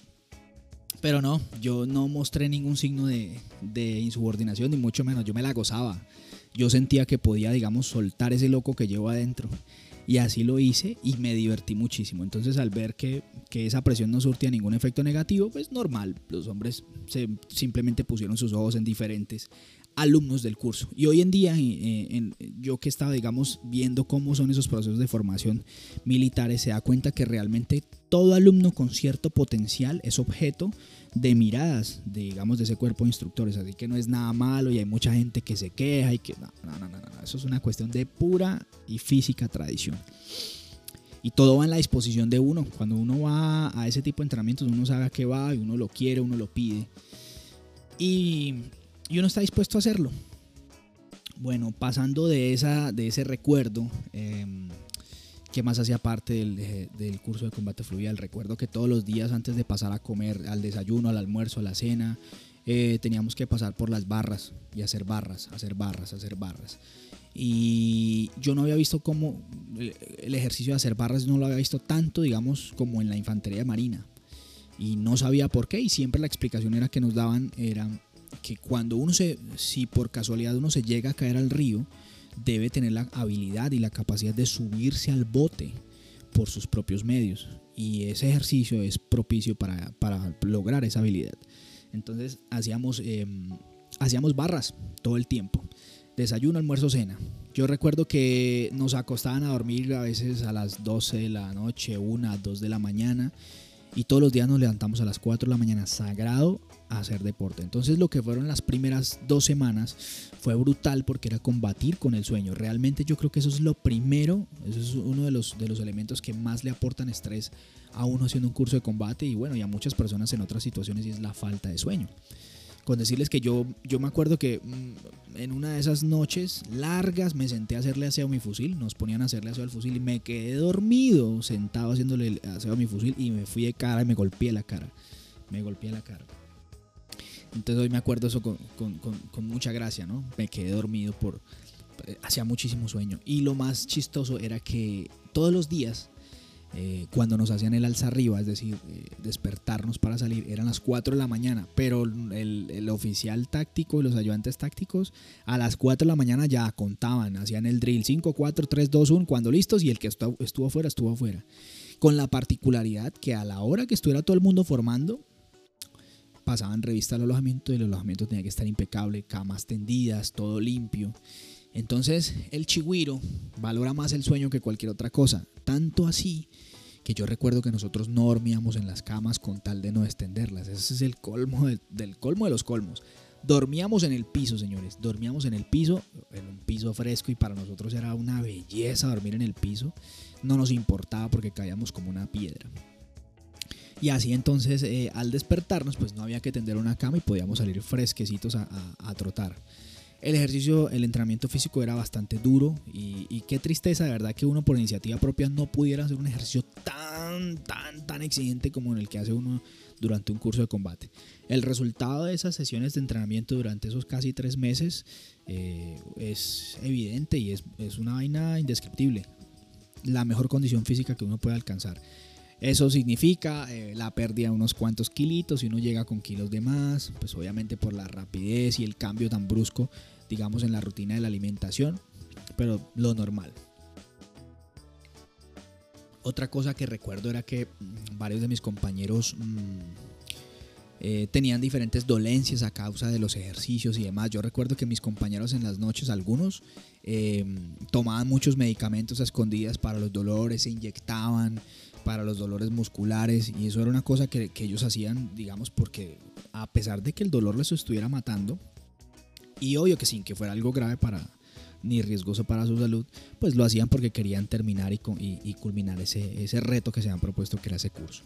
Pero no, yo no mostré ningún signo de, insubordinación, ni mucho menos. Yo me la gozaba. Yo sentía que podía, digamos, soltar ese loco que llevo adentro. Y así lo hice y me divertí muchísimo. Entonces al ver que, esa presión no surtía ningún efecto negativo, pues normal. Los hombres se, simplemente pusieron sus ojos en diferentes alumnos del curso. Y hoy en día, eh, yo que estaba, digamos, viendo cómo son esos procesos de formación militares, se da cuenta que realmente todo alumno con cierto potencial es objeto de miradas, digamos, de ese cuerpo de instructores. Así que no es nada malo y hay mucha gente que se queja y que... No, no, no, no, no. Eso es una cuestión de pura y física tradición. Y todo va en la disposición de uno. Cuando uno va a ese tipo de entrenamientos, uno sabe a qué va y uno lo quiere, uno lo pide. Y y uno está dispuesto a hacerlo. Bueno, pasando de, esa, de ese recuerdo, em, que más hacía parte del, curso de combate fluvial, recuerdo que todos los días antes de pasar a comer, al desayuno, al almuerzo, a la cena, eh, teníamos que pasar por las barras y hacer barras, hacer barras, hacer barras. Y yo no había visto cómo el ejercicio de hacer barras, no lo había visto tanto, digamos, como en la infantería marina. Y no sabía por qué, y siempre la explicación era que nos daban, era que cuando uno se, si por casualidad uno se llega a caer al río, debe tener la habilidad y la capacidad de subirse al bote por sus propios medios. Y ese ejercicio es propicio para, lograr esa habilidad. Entonces hacíamos, em, hacíamos barras todo el tiempo. Desayuno, almuerzo, cena. Yo recuerdo que nos acostaban a dormir a veces a las 12 de la noche, 1, 2 de la mañana. Y todos los días nos levantamos a las 4 de la mañana, sagrado hacer deporte. Entonces lo que fueron las primeras dos semanas fue brutal porque era combatir con el sueño. Realmente yo creo que eso es lo primero, eso es uno de los, de los elementos que más le aportan estrés a uno haciendo un curso de combate y bueno, y a muchas personas en otras situaciones y es la falta de sueño. con decirles que yo, yo me acuerdo que mm, en una de esas noches largas me senté a hacerle aseo a mi fusil, nos ponían a hacerle aseo al fusil y me quedé dormido sentado haciéndole aseo a mi fusil y me fui de cara y me golpeé la cara. Me golpeé la cara. Entonces hoy me acuerdo eso con, mucha gracia, ¿no? Me quedé dormido por... Eh, hacía muchísimo sueño. Y lo más chistoso era que todos los días eh, cuando nos hacían el alza arriba, es decir, eh, despertarnos para salir, eran las 4 de la mañana, pero el, oficial táctico y los ayudantes tácticos a las 4 de la mañana ya contaban, hacían el drill 5, 4, 3, 2, 1, cuando listos y el que estuvo, estuvo afuera, estuvo afuera. Con la particularidad que a la hora que estuviera todo el mundo formando, pasaban revista al alojamiento y el alojamiento tenía que estar impecable, camas tendidas, todo limpio. Entonces el chigüiro valora más el sueño que cualquier otra cosa. Tanto así que yo recuerdo que nosotros no dormíamos en las camas con tal de no extenderlas. Ese es el colmo del colmo de los colmos. Dormíamos en el piso, señores. Dormíamos en el piso, en un piso fresco y para nosotros era una belleza dormir en el piso. No nos importaba porque caíamos como una piedra. Y así entonces eh, al despertarnos pues no había que tender una cama y podíamos salir fresquecitos a trotar el ejercicio, el entrenamiento físico era bastante duro y, qué tristeza de verdad que uno por iniciativa propia no pudiera hacer un ejercicio tan, tan, tan exigente como el que hace uno durante un curso de combate. El resultado de esas sesiones de entrenamiento durante esos casi tres meses eh, es evidente y es, es una vaina indescriptible. La mejor condición física que uno puede alcanzar. Eso significa eh, la pérdida de unos cuantos kilitos y uno llega con kilos de más, pues obviamente por la rapidez y el cambio tan brusco, digamos, en la rutina de la alimentación, pero lo normal. Otra cosa que recuerdo era que mm, varios de mis compañeros mm, eh, tenían diferentes dolencias a causa de los ejercicios y demás. Yo recuerdo que mis compañeros en las noches, algunos, eh, tomaban muchos medicamentos a escondidas para los dolores, se inyectaban, para los dolores musculares y eso era una cosa que, ellos hacían, digamos, porque a pesar de que el dolor les estuviera matando, y obvio que sin que fuera algo grave para ni riesgoso para su salud, pues lo hacían porque querían terminar y, culminar ese, reto que se han propuesto que era ese curso.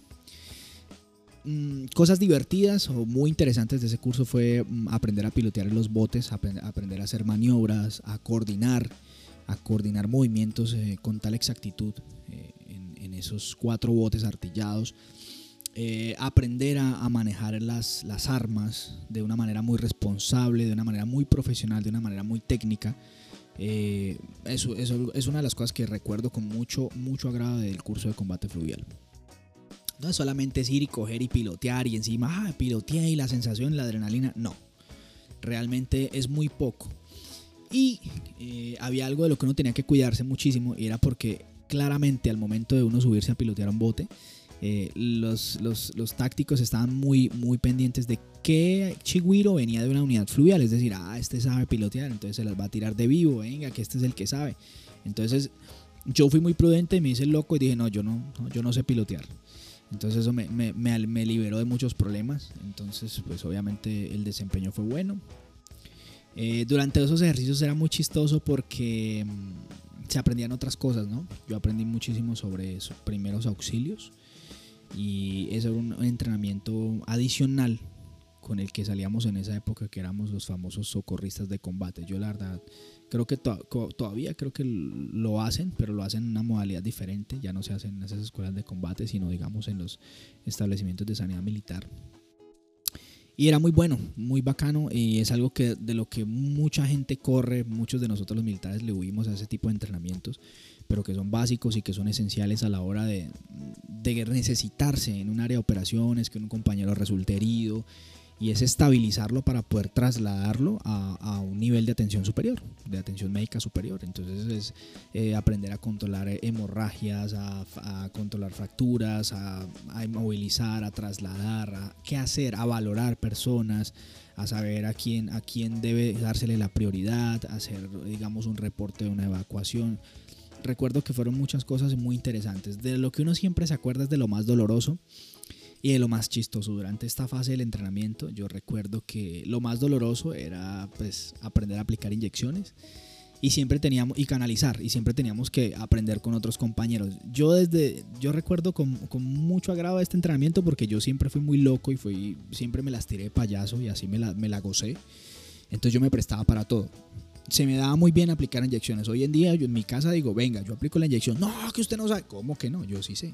Mm, cosas divertidas o muy interesantes de ese curso fue mm, aprender a pilotear los botes, aprender a hacer maniobras, a coordinar, a coordinar movimientos eh, con tal exactitud eh, esos cuatro botes artillados. Eh, aprender a, manejar las, armas de una manera muy responsable, de una manera muy profesional, de una manera muy técnica. Eh, eso, es una de las cosas que recuerdo con mucho, mucho agrado del curso de combate fluvial. No es solamente ir y coger y pilotear y encima, ah, piloteé y la sensación, la adrenalina. No, realmente es muy poco. Y eh, había algo de lo que uno tenía que cuidarse muchísimo y era porque claramente al momento de uno subirse a pilotear un bote, eh, los, los, tácticos estaban muy, muy pendientes de qué chigüiro venía de una unidad fluvial, es decir, ah, este sabe pilotear, entonces se las va a tirar de vivo, venga, que este es el que sabe. Entonces yo fui muy prudente, me hice loco y dije, no, yo no, yo no sé pilotear. Entonces eso me, me, me, liberó de muchos problemas, entonces pues obviamente el desempeño fue bueno. Eh, durante esos ejercicios era muy chistoso porque mm, se aprendían otras cosas, ¿no? Yo aprendí muchísimo sobre esos primeros auxilios y eso era un entrenamiento adicional con el que salíamos en esa época que éramos los famosos socorristas de combate. Yo la verdad creo que todavía creo que lo hacen, pero lo hacen en una modalidad diferente, ya no se hacen en esas escuelas de combate, sino digamos en los establecimientos de sanidad militar. Y era muy bueno, muy bacano y es algo que de lo que mucha gente corre, muchos de nosotros los militares le huimos a ese tipo de entrenamientos, pero que son básicos y que son esenciales a la hora de, de necesitarse en un área de operaciones, que un compañero resulte herido, y es estabilizarlo para poder trasladarlo a, un nivel de atención superior, de atención médica superior. Entonces es eh, aprender a controlar hemorragias, a, controlar fracturas, a, inmovilizar, a trasladar, a qué hacer, a valorar personas, a saber a quién, a quién debe dársele la prioridad, hacer digamos un reporte de una evacuación. Recuerdo que fueron muchas cosas muy interesantes. De lo que uno siempre se acuerda es de lo más doloroso y de lo más chistoso, durante esta fase del entrenamiento, yo recuerdo que lo más doloroso era pues aprender a aplicar inyecciones y siempre teníamos y canalizar y siempre teníamos que aprender con otros compañeros. Yo desde yo recuerdo con, con, mucho agrado este entrenamiento porque yo siempre fui muy loco y fui siempre me las tiré de payaso y así me la, me la gocé. Entonces yo me prestaba para todo. Se me daba muy bien aplicar inyecciones. Hoy en día yo en mi casa digo, venga, yo aplico la inyección. No, que usted no sabe. ¿Cómo que no? Yo sí sé.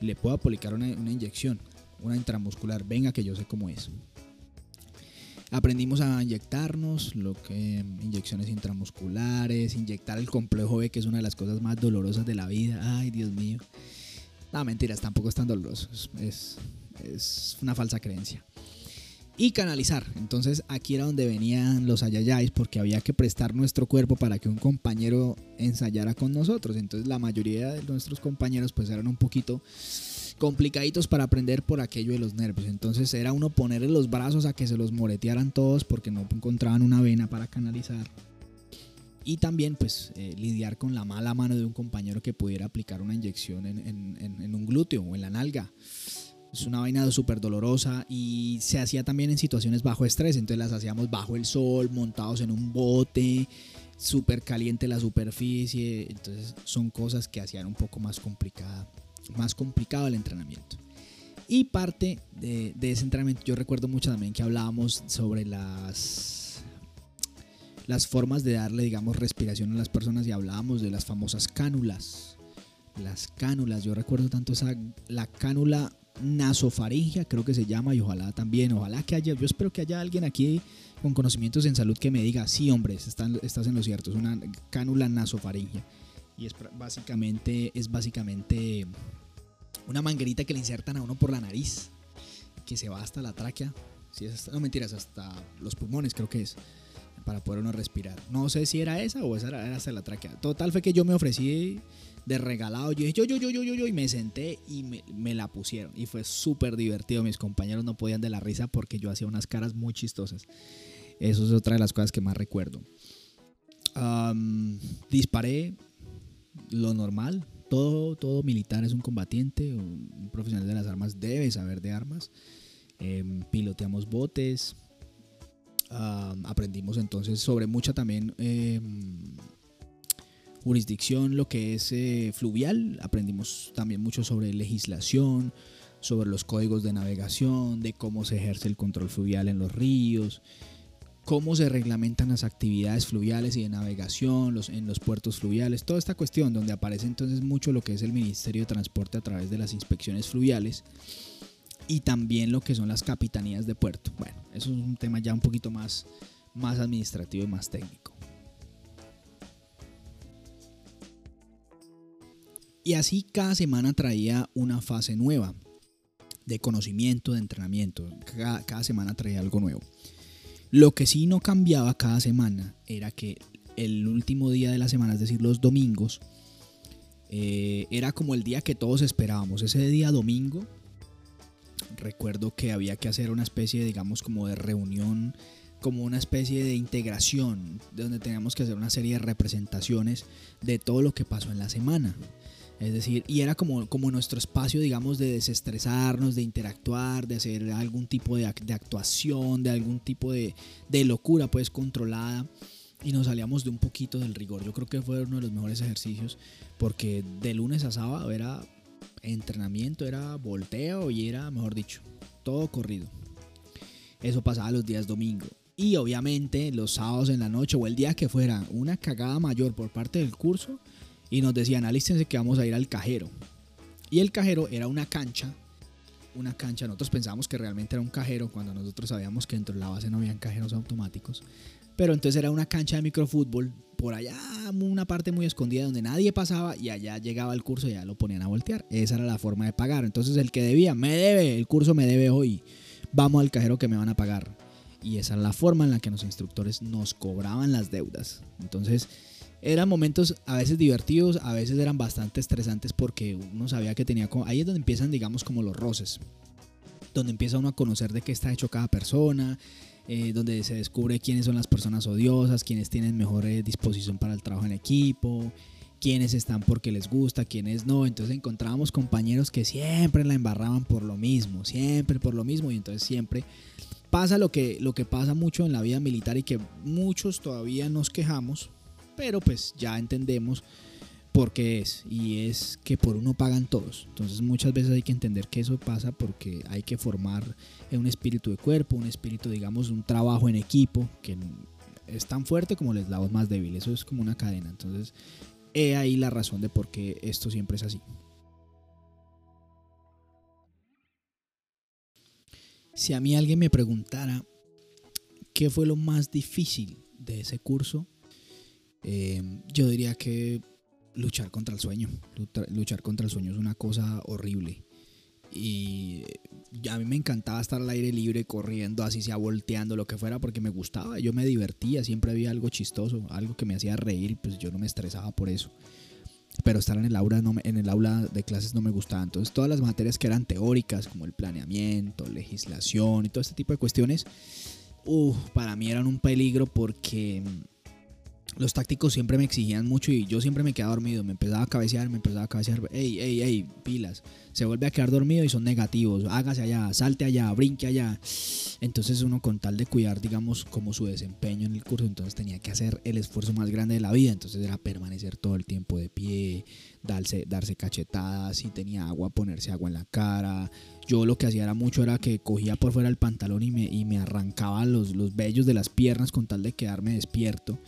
Le puedo aplicar una, una inyección, una intramuscular. Venga, que yo sé cómo es. Aprendimos a inyectarnos, lo que inyecciones intramusculares, inyectar el complejo B, que es una de las cosas más dolorosas de la vida. Ay, Dios mío. No, mentiras, tampoco es tan doloroso. Es, es una falsa creencia. Y canalizar. Entonces aquí era donde venían los ayayáis porque había que prestar nuestro cuerpo para que un compañero ensayara con nosotros. Entonces la mayoría de nuestros compañeros pues eran un poquito complicaditos para aprender por aquello de los nervios. Entonces era uno ponerle los brazos a que se los moretearan todos porque no encontraban una vena para canalizar. Y también pues eh, lidiar con la mala mano de un compañero que pudiera aplicar una inyección en, un glúteo o en la nalga. Es una vaina súper dolorosa y se hacía también en situaciones bajo estrés. Entonces las hacíamos bajo el sol, montados en un bote, súper caliente la superficie. Entonces son cosas que hacían un poco más complicada más complicado el entrenamiento. Y parte de, ese entrenamiento, yo recuerdo mucho también que hablábamos sobre las, las formas de darle, digamos, respiración a las personas y hablábamos de las famosas cánulas. Las cánulas, yo recuerdo tanto esa, la cánula nasofaringia, creo que se llama, y ojalá también, ojalá que haya, yo espero que haya alguien aquí con conocimientos en salud que me diga, sí, hombre, estás, estás en lo cierto, es una cánula nasofaringia. Y es básicamente, es básicamente una manguerita que le insertan a uno por la nariz, que se va hasta la tráquea. Si no mentiras, hasta los pulmones creo que es, para poder uno respirar. No sé si era esa o esa era, hasta la tráquea. Total fue que yo me ofrecí de regalado. Yo dije, yo, yo, yo, yo, yo, yo, y me senté y me, me la pusieron. Y fue súper divertido. Mis compañeros no podían de la risa porque yo hacía unas caras muy chistosas. Eso es otra de las cosas que más recuerdo. disparé lo normal, todo, todo militar es un combatiente, un, profesional de las armas debe saber de armas. Em, piloteamos botes, aprendimos entonces sobre mucha también em, jurisdicción, lo que es eh, fluvial, aprendimos también mucho sobre legislación, sobre los códigos de navegación, de cómo se ejerce el control fluvial en los ríos, cómo se reglamentan las actividades fluviales y de navegación los, en los puertos fluviales, toda esta cuestión donde aparece entonces mucho lo que es el Ministerio de Transporte a través de las inspecciones fluviales y también lo que son las capitanías de puerto. Bueno, eso es un tema ya un poquito más, más administrativo y más técnico. Y así cada semana traía una fase nueva de conocimiento, de entrenamiento. cada semana traía algo nuevo. Lo que sí no cambiaba cada semana era que el último día de la semana, es decir, los domingos, eh, era como el día que todos esperábamos. Ese día domingo, recuerdo que había que hacer una especie, digamos, como de reunión, como una especie de integración, donde teníamos que hacer una serie de representaciones de todo lo que pasó en la semana. Es decir, y era como, como nuestro espacio, digamos, de desestresarnos, de interactuar, de hacer algún tipo de, actuación, de algún tipo de, locura, pues controlada. Y nos salíamos de un poquito del rigor. Yo creo que fue uno de los mejores ejercicios, porque de lunes a sábado era entrenamiento, era volteo y era, mejor dicho, todo corrido. Eso pasaba los días domingo. Y obviamente los sábados en la noche o el día que fuera una cagada mayor por parte del curso, y nos decían, alístense que vamos a ir al cajero. Y el cajero era una cancha, una cancha, nosotros pensábamos que realmente era un cajero cuando nosotros sabíamos que dentro de la base no habían cajeros automáticos. Pero entonces era una cancha de microfútbol, por allá una parte muy escondida donde nadie pasaba y allá llegaba el curso y ya lo ponían a voltear. Esa era la forma de pagar. Entonces el que debía, me debe, el curso me debe hoy, vamos al cajero que me van a pagar. Y esa era la forma en la que los instructores nos cobraban las deudas. Entonces eran momentos a veces divertidos, a veces eran bastante estresantes porque uno sabía que tenía... Ahí es donde empiezan, digamos, como los roces. Donde empieza uno a conocer de qué está hecho cada persona, eh, donde se descubre quiénes son las personas odiosas, quiénes tienen mejor eh, disposición para el trabajo en equipo, quiénes están porque les gusta, quiénes no. Entonces encontrábamos compañeros que siempre la embarraban por lo mismo, siempre por lo mismo, y entonces siempre pasa lo que, lo que pasa mucho en la vida militar y que muchos todavía nos quejamos pero pues ya entendemos por qué es y es que por uno pagan todos. Entonces muchas veces hay que entender que eso pasa porque hay que formar un espíritu de cuerpo, un espíritu, digamos, un trabajo en equipo que es tan fuerte como el eslabón más débil. Eso es como una cadena. Entonces, he ahí la razón de por qué esto siempre es así. Si a mí alguien me preguntara qué fue lo más difícil de ese curso, eh, yo diría que luchar contra el sueño. Luchar contra el sueño es una cosa horrible. Y a mí me encantaba estar al aire libre, corriendo, así sea volteando, lo que fuera, porque me gustaba. Yo me divertía, siempre había algo chistoso, algo que me hacía reír, pues yo no me estresaba por eso. Pero estar en el aula, no, en el aula de clases no me gustaba. Entonces, todas las materias que eran teóricas, como el planeamiento, legislación y todo este tipo de cuestiones, para mí eran un peligro porque los tácticos siempre me exigían mucho y yo siempre me quedaba dormido, me empezaba a cabecear, me empezaba a cabecear, ey, ey, ey, pilas, se vuelve a quedar dormido y son negativos, hágase allá, salte allá, brinque allá. Entonces uno con tal de cuidar, digamos, como su desempeño en el curso, entonces tenía que hacer el esfuerzo más grande de la vida, entonces era permanecer todo el tiempo de pie, darse, darse cachetadas, si tenía agua, ponerse agua en la cara. Yo lo que hacía era mucho era que cogía por fuera el pantalón y me, y me arrancaba los, los vellos de las piernas con tal de quedarme despierto.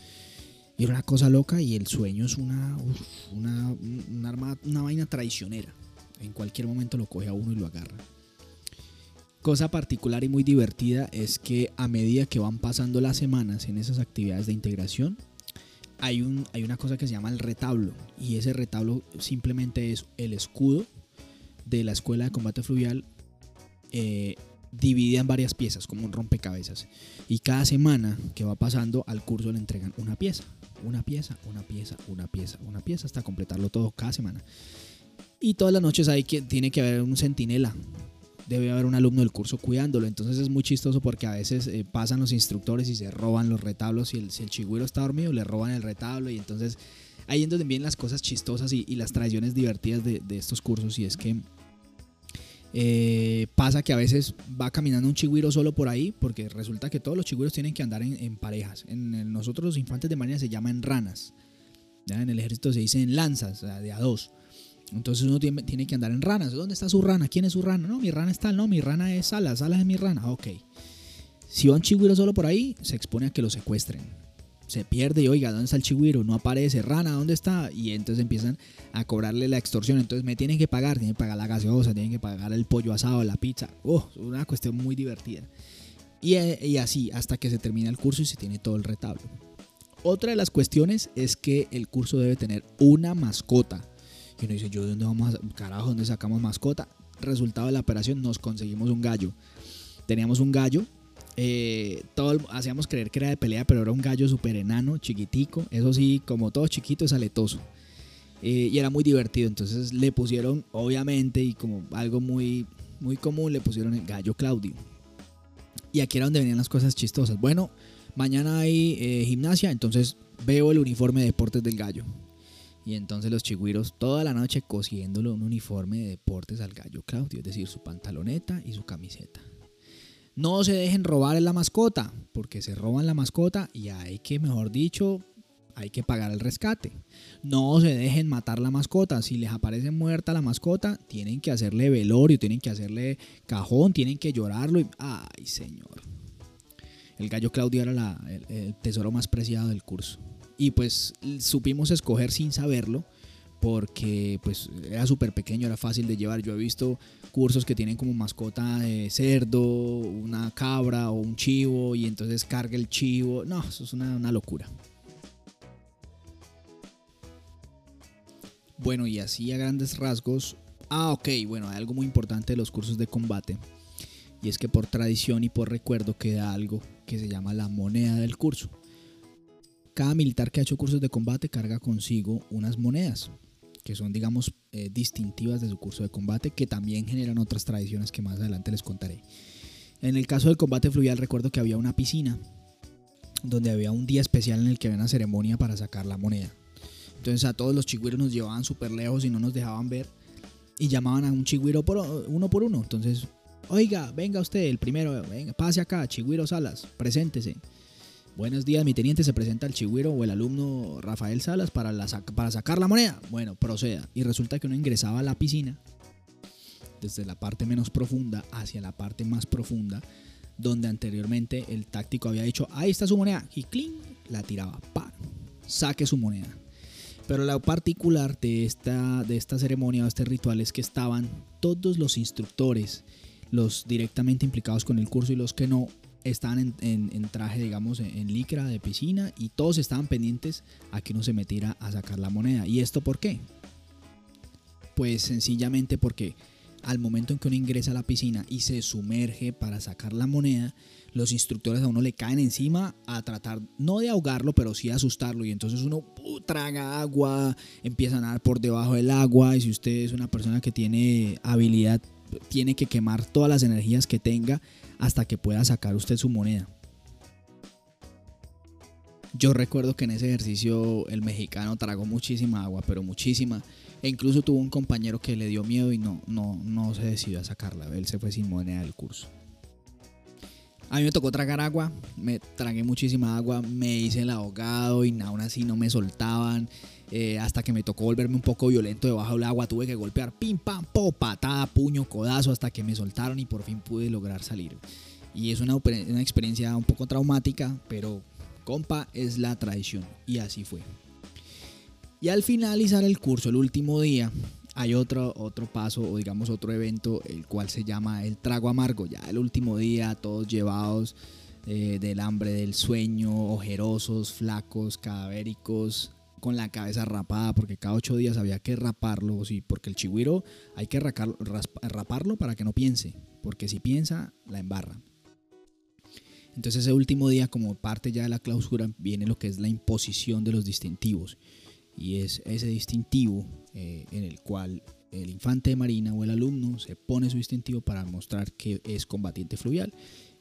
Y era una cosa loca y el sueño es una, una, una, vaina traicionera. En cualquier momento lo coge a uno y lo agarra. Cosa particular y muy divertida es que a medida que van pasando las semanas en esas actividades de integración, hay, un, hay una cosa que se llama el retablo. Y ese retablo simplemente es el escudo de la escuela de combate fluvial eh, dividida en varias piezas, como un rompecabezas. Y cada semana que va pasando al curso le entregan una pieza una pieza, una pieza, una pieza, una pieza, hasta completarlo todo cada semana. Y todas las noches hay que, tiene que haber un centinela. Debe haber un alumno del curso cuidándolo. Entonces es muy chistoso porque a veces eh, pasan los instructores y se roban los retablos. Y el, si el chigüiro está dormido, le roban el retablo. Y entonces ahí es donde vienen las cosas chistosas y, las tradiciones divertidas de estos cursos. Y es que eh, pasa que a veces va caminando un chigüiro solo por ahí, porque resulta que todos los chigüiros tienen que andar en, parejas. En, nosotros los infantes de marina se llaman ranas. En el ejército se dice en lanzas, de a dos. Entonces uno tiene, que andar en ranas. ¿Dónde está su rana? ¿Quién es su rana? No, mi rana está, no, mi rana es Salas, Salas es mi rana. Ok. Si va un chigüiro solo por ahí, se expone a que lo secuestren se pierde y oiga, ¿dónde está el? No aparece, rana, ¿dónde está? Y entonces empiezan a cobrarle la extorsión. Entonces me tienen que pagar, tienen que pagar la gaseosa, tienen que pagar el pollo asado, la pizza. Oh, una cuestión muy divertida. Y, y así hasta que se termina el curso y se tiene todo el retablo. Otra de las cuestiones es que el curso debe tener una mascota. Y uno dice, ¿yo de dónde vamos a, carajo, dónde sacamos mascota? Resultado de la operación, nos conseguimos un gallo. Teníamos un gallo eh, todo, hacíamos creer que era de pelea, pero era un gallo súper enano, chiquitico. Eso sí, como todo chiquito, es aletoso. Eh, y era muy divertido. Entonces le pusieron, obviamente, y como algo muy, muy común, le pusieron el gallo Claudio. Y aquí era donde venían las cosas chistosas. Bueno, mañana hay eh, gimnasia, entonces veo el uniforme de deportes del gallo. Y entonces los chigüiros toda la noche cosiéndole un uniforme de deportes al gallo Claudio, es decir, su pantaloneta y su camiseta. No se dejen robar la mascota, porque se roban la mascota y hay que, mejor dicho, hay que pagar el rescate. No se dejen matar la mascota. Si les aparece muerta la mascota, tienen que hacerle velorio, tienen que hacerle cajón, tienen que llorarlo. Ay, señor. El gallo Claudio era el tesoro más preciado del curso. Y pues supimos escoger sin saberlo porque pues era súper pequeño, era fácil de llevar. Yo he visto cursos que tienen como mascota de cerdo, una cabra o un chivo y entonces carga el chivo. No, eso es una, una locura. Bueno, y así a grandes rasgos. Ah, ok, bueno, hay algo muy importante de los cursos de combate. Y es que por tradición y por recuerdo queda algo que se llama la moneda del curso. Cada militar que ha hecho cursos de combate carga consigo unas monedas que son, digamos, eh, distintivas de su curso de combate, que también generan otras tradiciones que más adelante les contaré. En el caso del combate fluvial, recuerdo que había una piscina donde había un día especial en el que había una ceremonia para sacar la moneda. Entonces a todos los chigüiros nos llevaban súper lejos y no nos dejaban ver y llamaban a un chigüiro por, uno por uno. Entonces, oiga, venga usted, el primero, venga, pase acá, chigüiro Salas, preséntese. Buenos días, mi teniente, se presenta el chigüiro o el alumno Rafael Salas para, para sacar la moneda. Bueno, proceda. Y resulta que uno ingresaba a la piscina desde la parte menos profunda hacia la parte más profunda, donde anteriormente el táctico había dicho, ahí está su moneda, y clean, la tiraba, pa, saque su moneda. Pero lo particular de esta, de esta ceremonia o este ritual es que estaban todos los instructores, los directamente implicados con el curso y los que no, estaban en, traje, digamos, en, en, licra de piscina y todos estaban pendientes a que uno se metiera a sacar la moneda. ¿Y esto por qué? Pues sencillamente porque al momento en que uno ingresa a la piscina y se sumerge para sacar la moneda, los instructores a uno le caen encima a tratar, no de ahogarlo, pero sí asustarlo. Y entonces uno traga agua, empieza a nadar por debajo del agua. Y si usted es una persona que tiene habilidad, tiene que quemar todas las energías que tenga hasta que pueda sacar usted su moneda. Yo recuerdo que en ese ejercicio el mexicano tragó muchísima agua, pero muchísima. E incluso tuvo un compañero que le dio miedo y no, no, no se decidió a sacarla. Él se fue sin moneda del curso. A mí me tocó tragar agua, me tragué muchísima agua, me hice el ahogado y aún así no me soltaban. Eh, hasta que me tocó volverme un poco violento debajo del agua, tuve que golpear pim pam, po, patada, puño, codazo, hasta que me soltaron y por fin pude lograr salir. Y es una, una experiencia un poco traumática, pero compa, es la tradición. Y así fue. Y al finalizar el curso, el último día, hay otro, otro paso o digamos otro evento, el cual se llama el trago amargo. Ya el último día, todos llevados eh, del hambre, del sueño, ojerosos, flacos, cadavéricos, con la cabeza rapada, porque cada ocho días había que raparlo, sí, porque el chigüiro hay que raparlo para que no piense, porque si piensa, la embarra. Entonces ese último día, como parte ya de la clausura, viene lo que es la imposición de los distintivos y es ese distintivo eh, en el cual el infante de marina o el alumno se pone su distintivo para mostrar que es combatiente fluvial,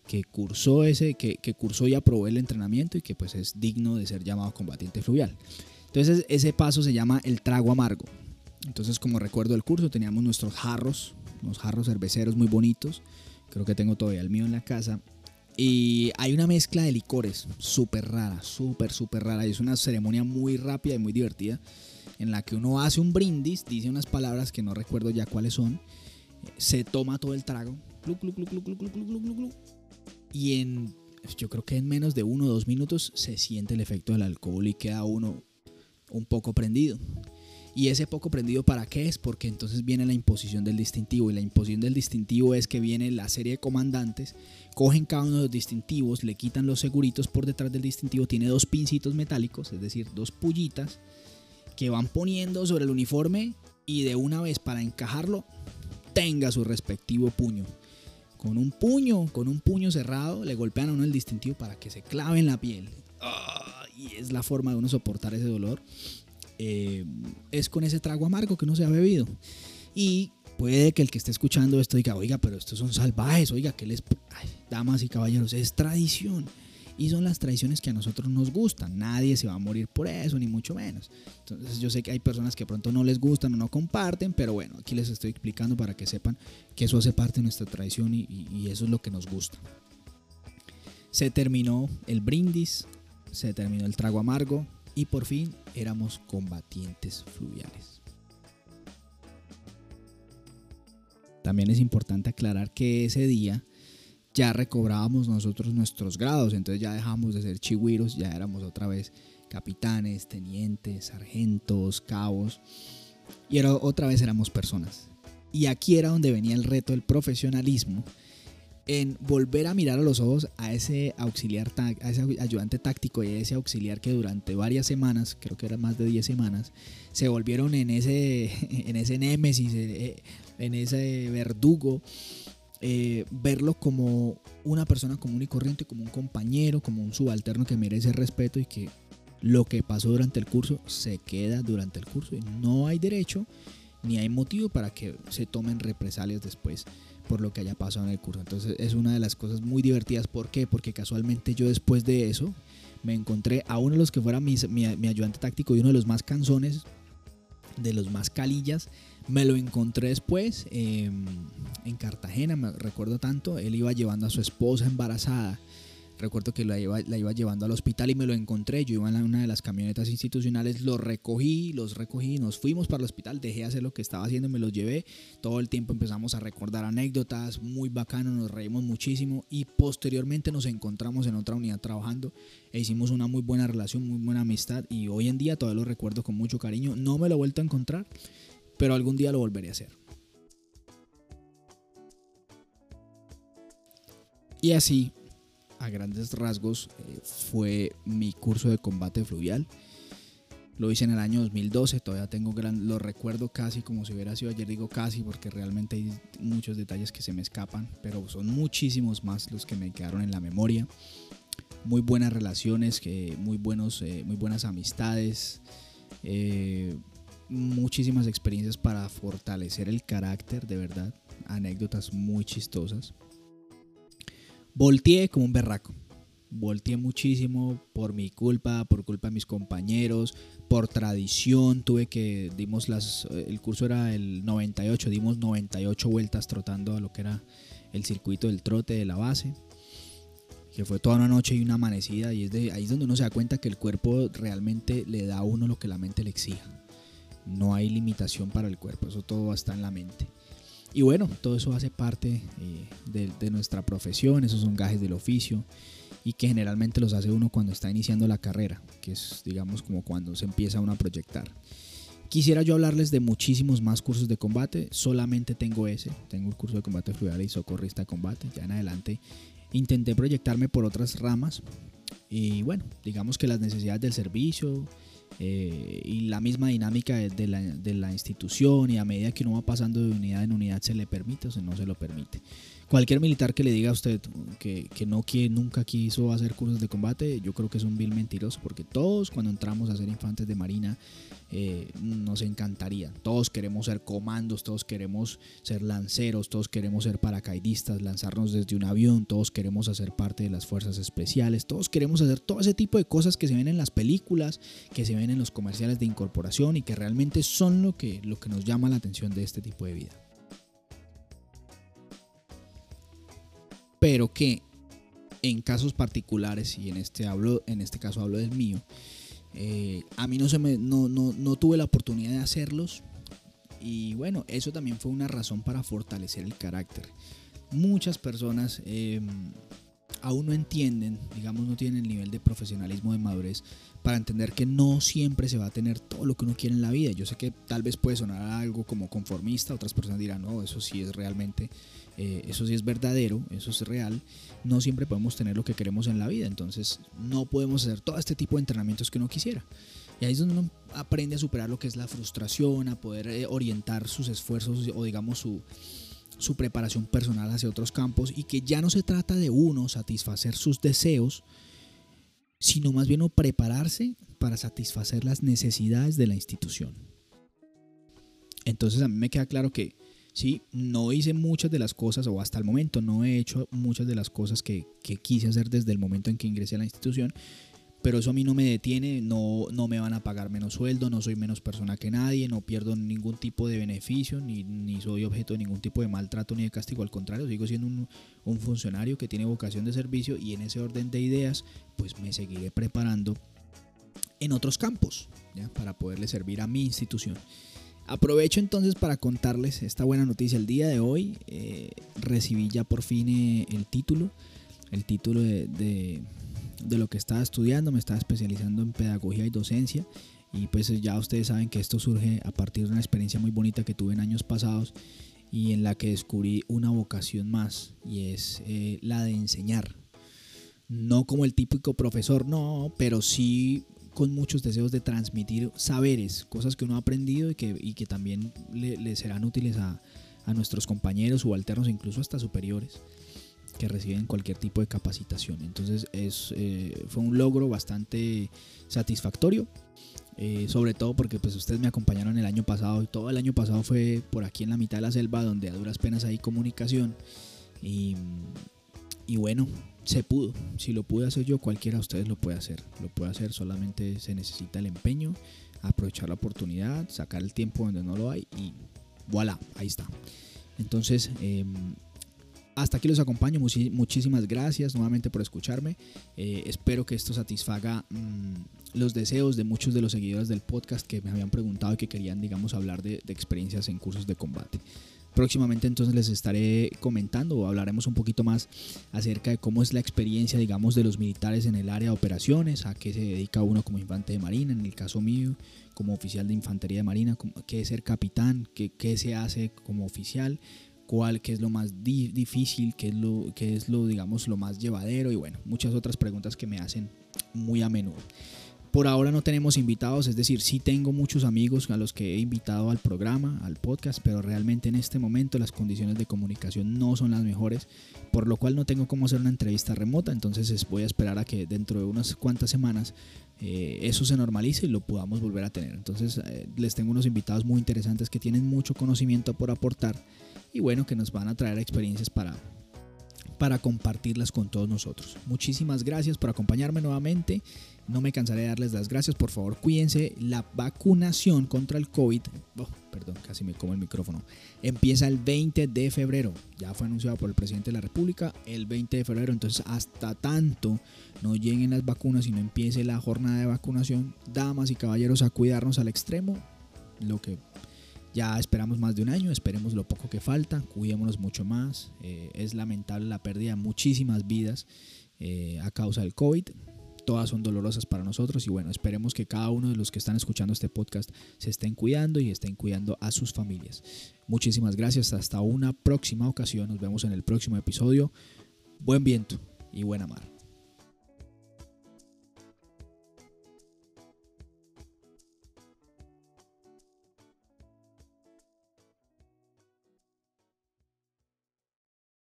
que cursó ese, que, que, cursó y aprobó el entrenamiento y que pues es digno de ser llamado combatiente fluvial. Entonces ese paso se llama el trago amargo. Entonces como recuerdo del curso teníamos nuestros jarros, unos jarros cerveceros muy bonitos, creo que tengo todavía el mío en la casa y hay una mezcla de licores súper rara, súper, súper rara. Y es una ceremonia muy rápida y muy divertida en la que uno hace un brindis, dice unas palabras que no recuerdo ya cuáles son, se toma todo el trago, y en, yo creo que en menos de uno o dos minutos se siente el efecto del alcohol y queda uno un poco prendido. Y ese poco prendido para qué es? Porque entonces viene la imposición del distintivo. Y la imposición del distintivo es que viene la serie de comandantes, cogen cada uno de los distintivos, le quitan los seguritos por detrás del distintivo, tiene dos pincitos metálicos, es decir, dos pullitas, que van poniendo sobre el uniforme y de una vez para encajarlo tenga su respectivo puño. Con un puño, con un puño cerrado, le golpean a uno el distintivo para que se clave en la piel. Y es la forma de uno soportar ese dolor. Eh, es con ese trago amargo que no se ha bebido. Y puede que el que esté escuchando esto diga, oiga, pero estos son salvajes, oiga, que les... damas y caballeros, es tradición. Y son las tradiciones que a nosotros nos gustan. Nadie se va a morir por eso, ni mucho menos. Entonces yo sé que hay personas que pronto no les gustan o no comparten, pero bueno, aquí les estoy explicando para que sepan que eso hace parte de nuestra tradición y eso es lo que nos gusta. Se terminó el brindis, se terminó el trago amargo, y por fin éramos combatientes fluviales. También es importante aclarar que ese día ya recobrábamos nosotros nuestros grados, entonces ya dejamos de ser chigüiros, ya éramos otra vez capitanes, tenientes, sargentos, cabos, y era, otra vez éramos personas. Y aquí era donde venía el reto del profesionalismo en volver a mirar a los ojos a ese auxiliar, a ese ayudante táctico y a ese auxiliar que durante varias semanas, creo que eran más de 10 semanas, se volvieron en ese, en ese némesis, en ese verdugo, eh, verlo como una persona común y corriente, como un compañero, como un subalterno que merece respeto y que lo que pasó durante el curso se queda durante el curso y no hay derecho ni hay motivo para que se tomen represalias después por lo que haya pasado en el curso. Entonces es una de las cosas muy divertidas. ¿Por qué? Porque casualmente yo después de eso me encontré a uno de los que fuera mi, mi, ayudante táctico y uno de los más canzones, de los más calillas. Me lo encontré después em, en Cartagena, me recuerdo tanto. Él iba llevando a su esposa embarazada Recuerdo que la iba, la iba llevando al hospital y me lo encontré. Yo iba en una de las camionetas institucionales, los recogí, los recogí, nos fuimos para el hospital, dejé de hacer lo que estaba haciendo, me los llevé. Todo el tiempo empezamos a recordar anécdotas, muy bacano, nos reímos muchísimo y posteriormente nos encontramos en otra unidad trabajando e hicimos una muy buena relación, muy buena amistad y hoy en día todavía lo recuerdo con mucho cariño. No me lo he vuelto a encontrar, pero algún día lo volveré a hacer. Y así a grandes rasgos eh, fue mi curso de combate fluvial. Lo hice en el año 2012, todavía tengo gran, lo recuerdo casi como si hubiera sido ayer, digo casi porque realmente hay muchos detalles que se me escapan, pero son muchísimos más los que me quedaron en la memoria. Muy buenas relaciones, muy, buenos, eh, muy buenas amistades, eh, muchísimas experiencias para fortalecer el carácter, de verdad, anécdotas muy chistosas. Volteé como un berraco. Volteé muchísimo por mi culpa, por culpa de mis compañeros, por tradición. Tuve que, dimos las, el curso era el 98, dimos 98 vueltas trotando a lo que era el circuito del trote de la base. Que fue toda una noche y una amanecida. Y es de, ahí es donde uno se da cuenta que el cuerpo realmente le da a uno lo que la mente le exija. No hay limitación para el cuerpo, eso todo está en la mente. Y bueno, todo eso hace parte eh, de, nuestra profesión, esos son gajes del oficio y que generalmente los hace uno cuando está iniciando la carrera, que es digamos como cuando se empieza uno a proyectar. Quisiera yo hablarles de muchísimos más cursos de combate, solamente tengo ese, tengo el curso de combate fluvial y socorrista combate, ya en adelante intenté proyectarme por otras ramas y bueno, digamos que las necesidades del servicio, eh, y la misma dinámica de la, de la, institución y a medida que uno va pasando de unidad en unidad se le permite o no se lo permite. Cualquier militar que le diga a usted que, que no quiere, nunca quiso hacer cursos de combate, yo creo que es un vil mentiroso, porque todos cuando entramos a ser infantes de marina eh, nos encantaría. Todos queremos ser comandos, todos queremos ser lanceros, todos queremos ser paracaidistas, lanzarnos desde un avión, todos queremos hacer parte de las fuerzas especiales, todos queremos hacer todo ese tipo de cosas que se ven en las películas, que se ven en los comerciales de incorporación y que realmente son lo que, lo que nos llama la atención de este tipo de vida. Pero que en casos particulares, y en este, hablo, en este caso hablo del mío, eh, a mí no, se me, no, no, no tuve la oportunidad de hacerlos y bueno, eso también fue una razón para fortalecer el carácter. Muchas personas em, aún no entienden, digamos, no tienen el nivel de profesionalismo, de madurez, para entender que no siempre se va a tener todo lo que uno quiere en la vida. Yo sé que tal vez puede sonar algo como conformista, otras personas dirán, no, eso sí es realmente eh, eso sí es verdadero, eso es real, no siempre podemos tener lo que queremos en la vida, entonces no podemos hacer todo este tipo de entrenamientos que uno quisiera. Y ahí es donde uno aprende a superar lo que es la frustración, a poder eh, orientar sus esfuerzos o digamos su, su preparación personal hacia otros campos y que ya no se trata de uno satisfacer sus deseos, sino más bien prepararse para satisfacer las necesidades de la institución. Entonces a mí me queda claro que ¿sí? No hice muchas de las cosas, o hasta el momento no he hecho muchas de las cosas que, quise hacer desde el momento en que ingresé a la institución, pero eso a mí no me detiene, no, no me van a pagar menos sueldo, no soy menos persona que nadie, no pierdo ningún tipo de beneficio, ni, ni soy objeto de ningún tipo de maltrato ni de castigo, al contrario, sigo siendo un, un funcionario que tiene vocación de servicio y en ese orden de ideas, pues me seguiré preparando en otros campos, para poderle servir a mi institución. Aprovecho entonces para contarles esta buena noticia. El día de hoy eh, recibí ya por fin eh, el título, el título de, lo que estaba estudiando. Me estaba especializando en pedagogía y docencia. Y pues ya ustedes saben que esto surge a partir de una experiencia muy bonita que tuve en años pasados y en la que descubrí una vocación más y es eh, la de enseñar. No como el típico profesor, no, pero sí con muchos deseos de transmitir saberes, cosas que uno ha aprendido y que, y que también le, serán útiles a, a, nuestros compañeros subalternos, incluso hasta superiores, que reciben cualquier tipo de capacitación. Entonces es, eh, fue un logro bastante satisfactorio. Eh, sobre todo porque pues ustedes me acompañaron el año pasado y todo el año pasado fue por aquí en la mitad de la selva donde a duras penas hay comunicación y, y bueno, se pudo. Si lo pude hacer yo, cualquiera de ustedes lo puede hacer. Lo puede hacer, solamente se necesita el empeño, aprovechar la oportunidad, sacar el tiempo donde no lo hay y voilà, ahí está. Entonces, em, hasta aquí los acompaño. muchísimas gracias nuevamente por escucharme. Eh, espero que esto satisfaga mm, los deseos de muchos de los seguidores del podcast que me habían preguntado y que querían, digamos, hablar de, de experiencias en cursos de combate. Próximamente entonces les estaré comentando o hablaremos un poquito más acerca de cómo es la experiencia, digamos, de los militares en el área de operaciones, a qué se dedica uno como infante de marina, en el caso mío, como oficial de infantería de marina, qué es ser capitán, qué, qué se hace como oficial, cuál, qué es lo más difícil, qué es lo, qué es lo, digamos, lo más llevadero y bueno, muchas otras preguntas que me hacen muy a menudo. Por ahora no tenemos invitados, es decir, sí tengo muchos amigos a los que he invitado al programa, al podcast, pero realmente en este momento las condiciones de comunicación no son las mejores, por lo cual no tengo cómo hacer una entrevista remota, entonces voy a esperar a que dentro de unas cuantas semanas eh, eso se normalice y lo podamos volver a tener. Entonces eh, les tengo unos invitados muy interesantes que tienen mucho conocimiento por aportar y bueno, que nos van a traer experiencias para, para compartirlas con todos nosotros. Muchísimas gracias por acompañarme nuevamente. No me cansaré de darles las gracias. Por favor, cuídense. La vacunación contra el COVID, oh, perdón, casi me como el micrófono, empieza el 20 de febrero. Ya fue anunciado por el presidente de la República el 20 de febrero. Entonces, hasta tanto no lleguen las vacunas y no empiece la jornada de vacunación, damas y caballeros, a cuidarnos al extremo. Lo que ya esperamos más de un año, esperemos lo poco que falta, cuidémonos mucho más. Eh, es lamentable la pérdida de muchísimas vidas eh, a causa del COVID. Todas son dolorosas para nosotros y bueno, esperemos que cada uno de los que están escuchando este podcast se estén cuidando y estén cuidando a sus familias. Muchísimas gracias, hasta una próxima ocasión, nos vemos en el próximo episodio. Buen viento y buena mar.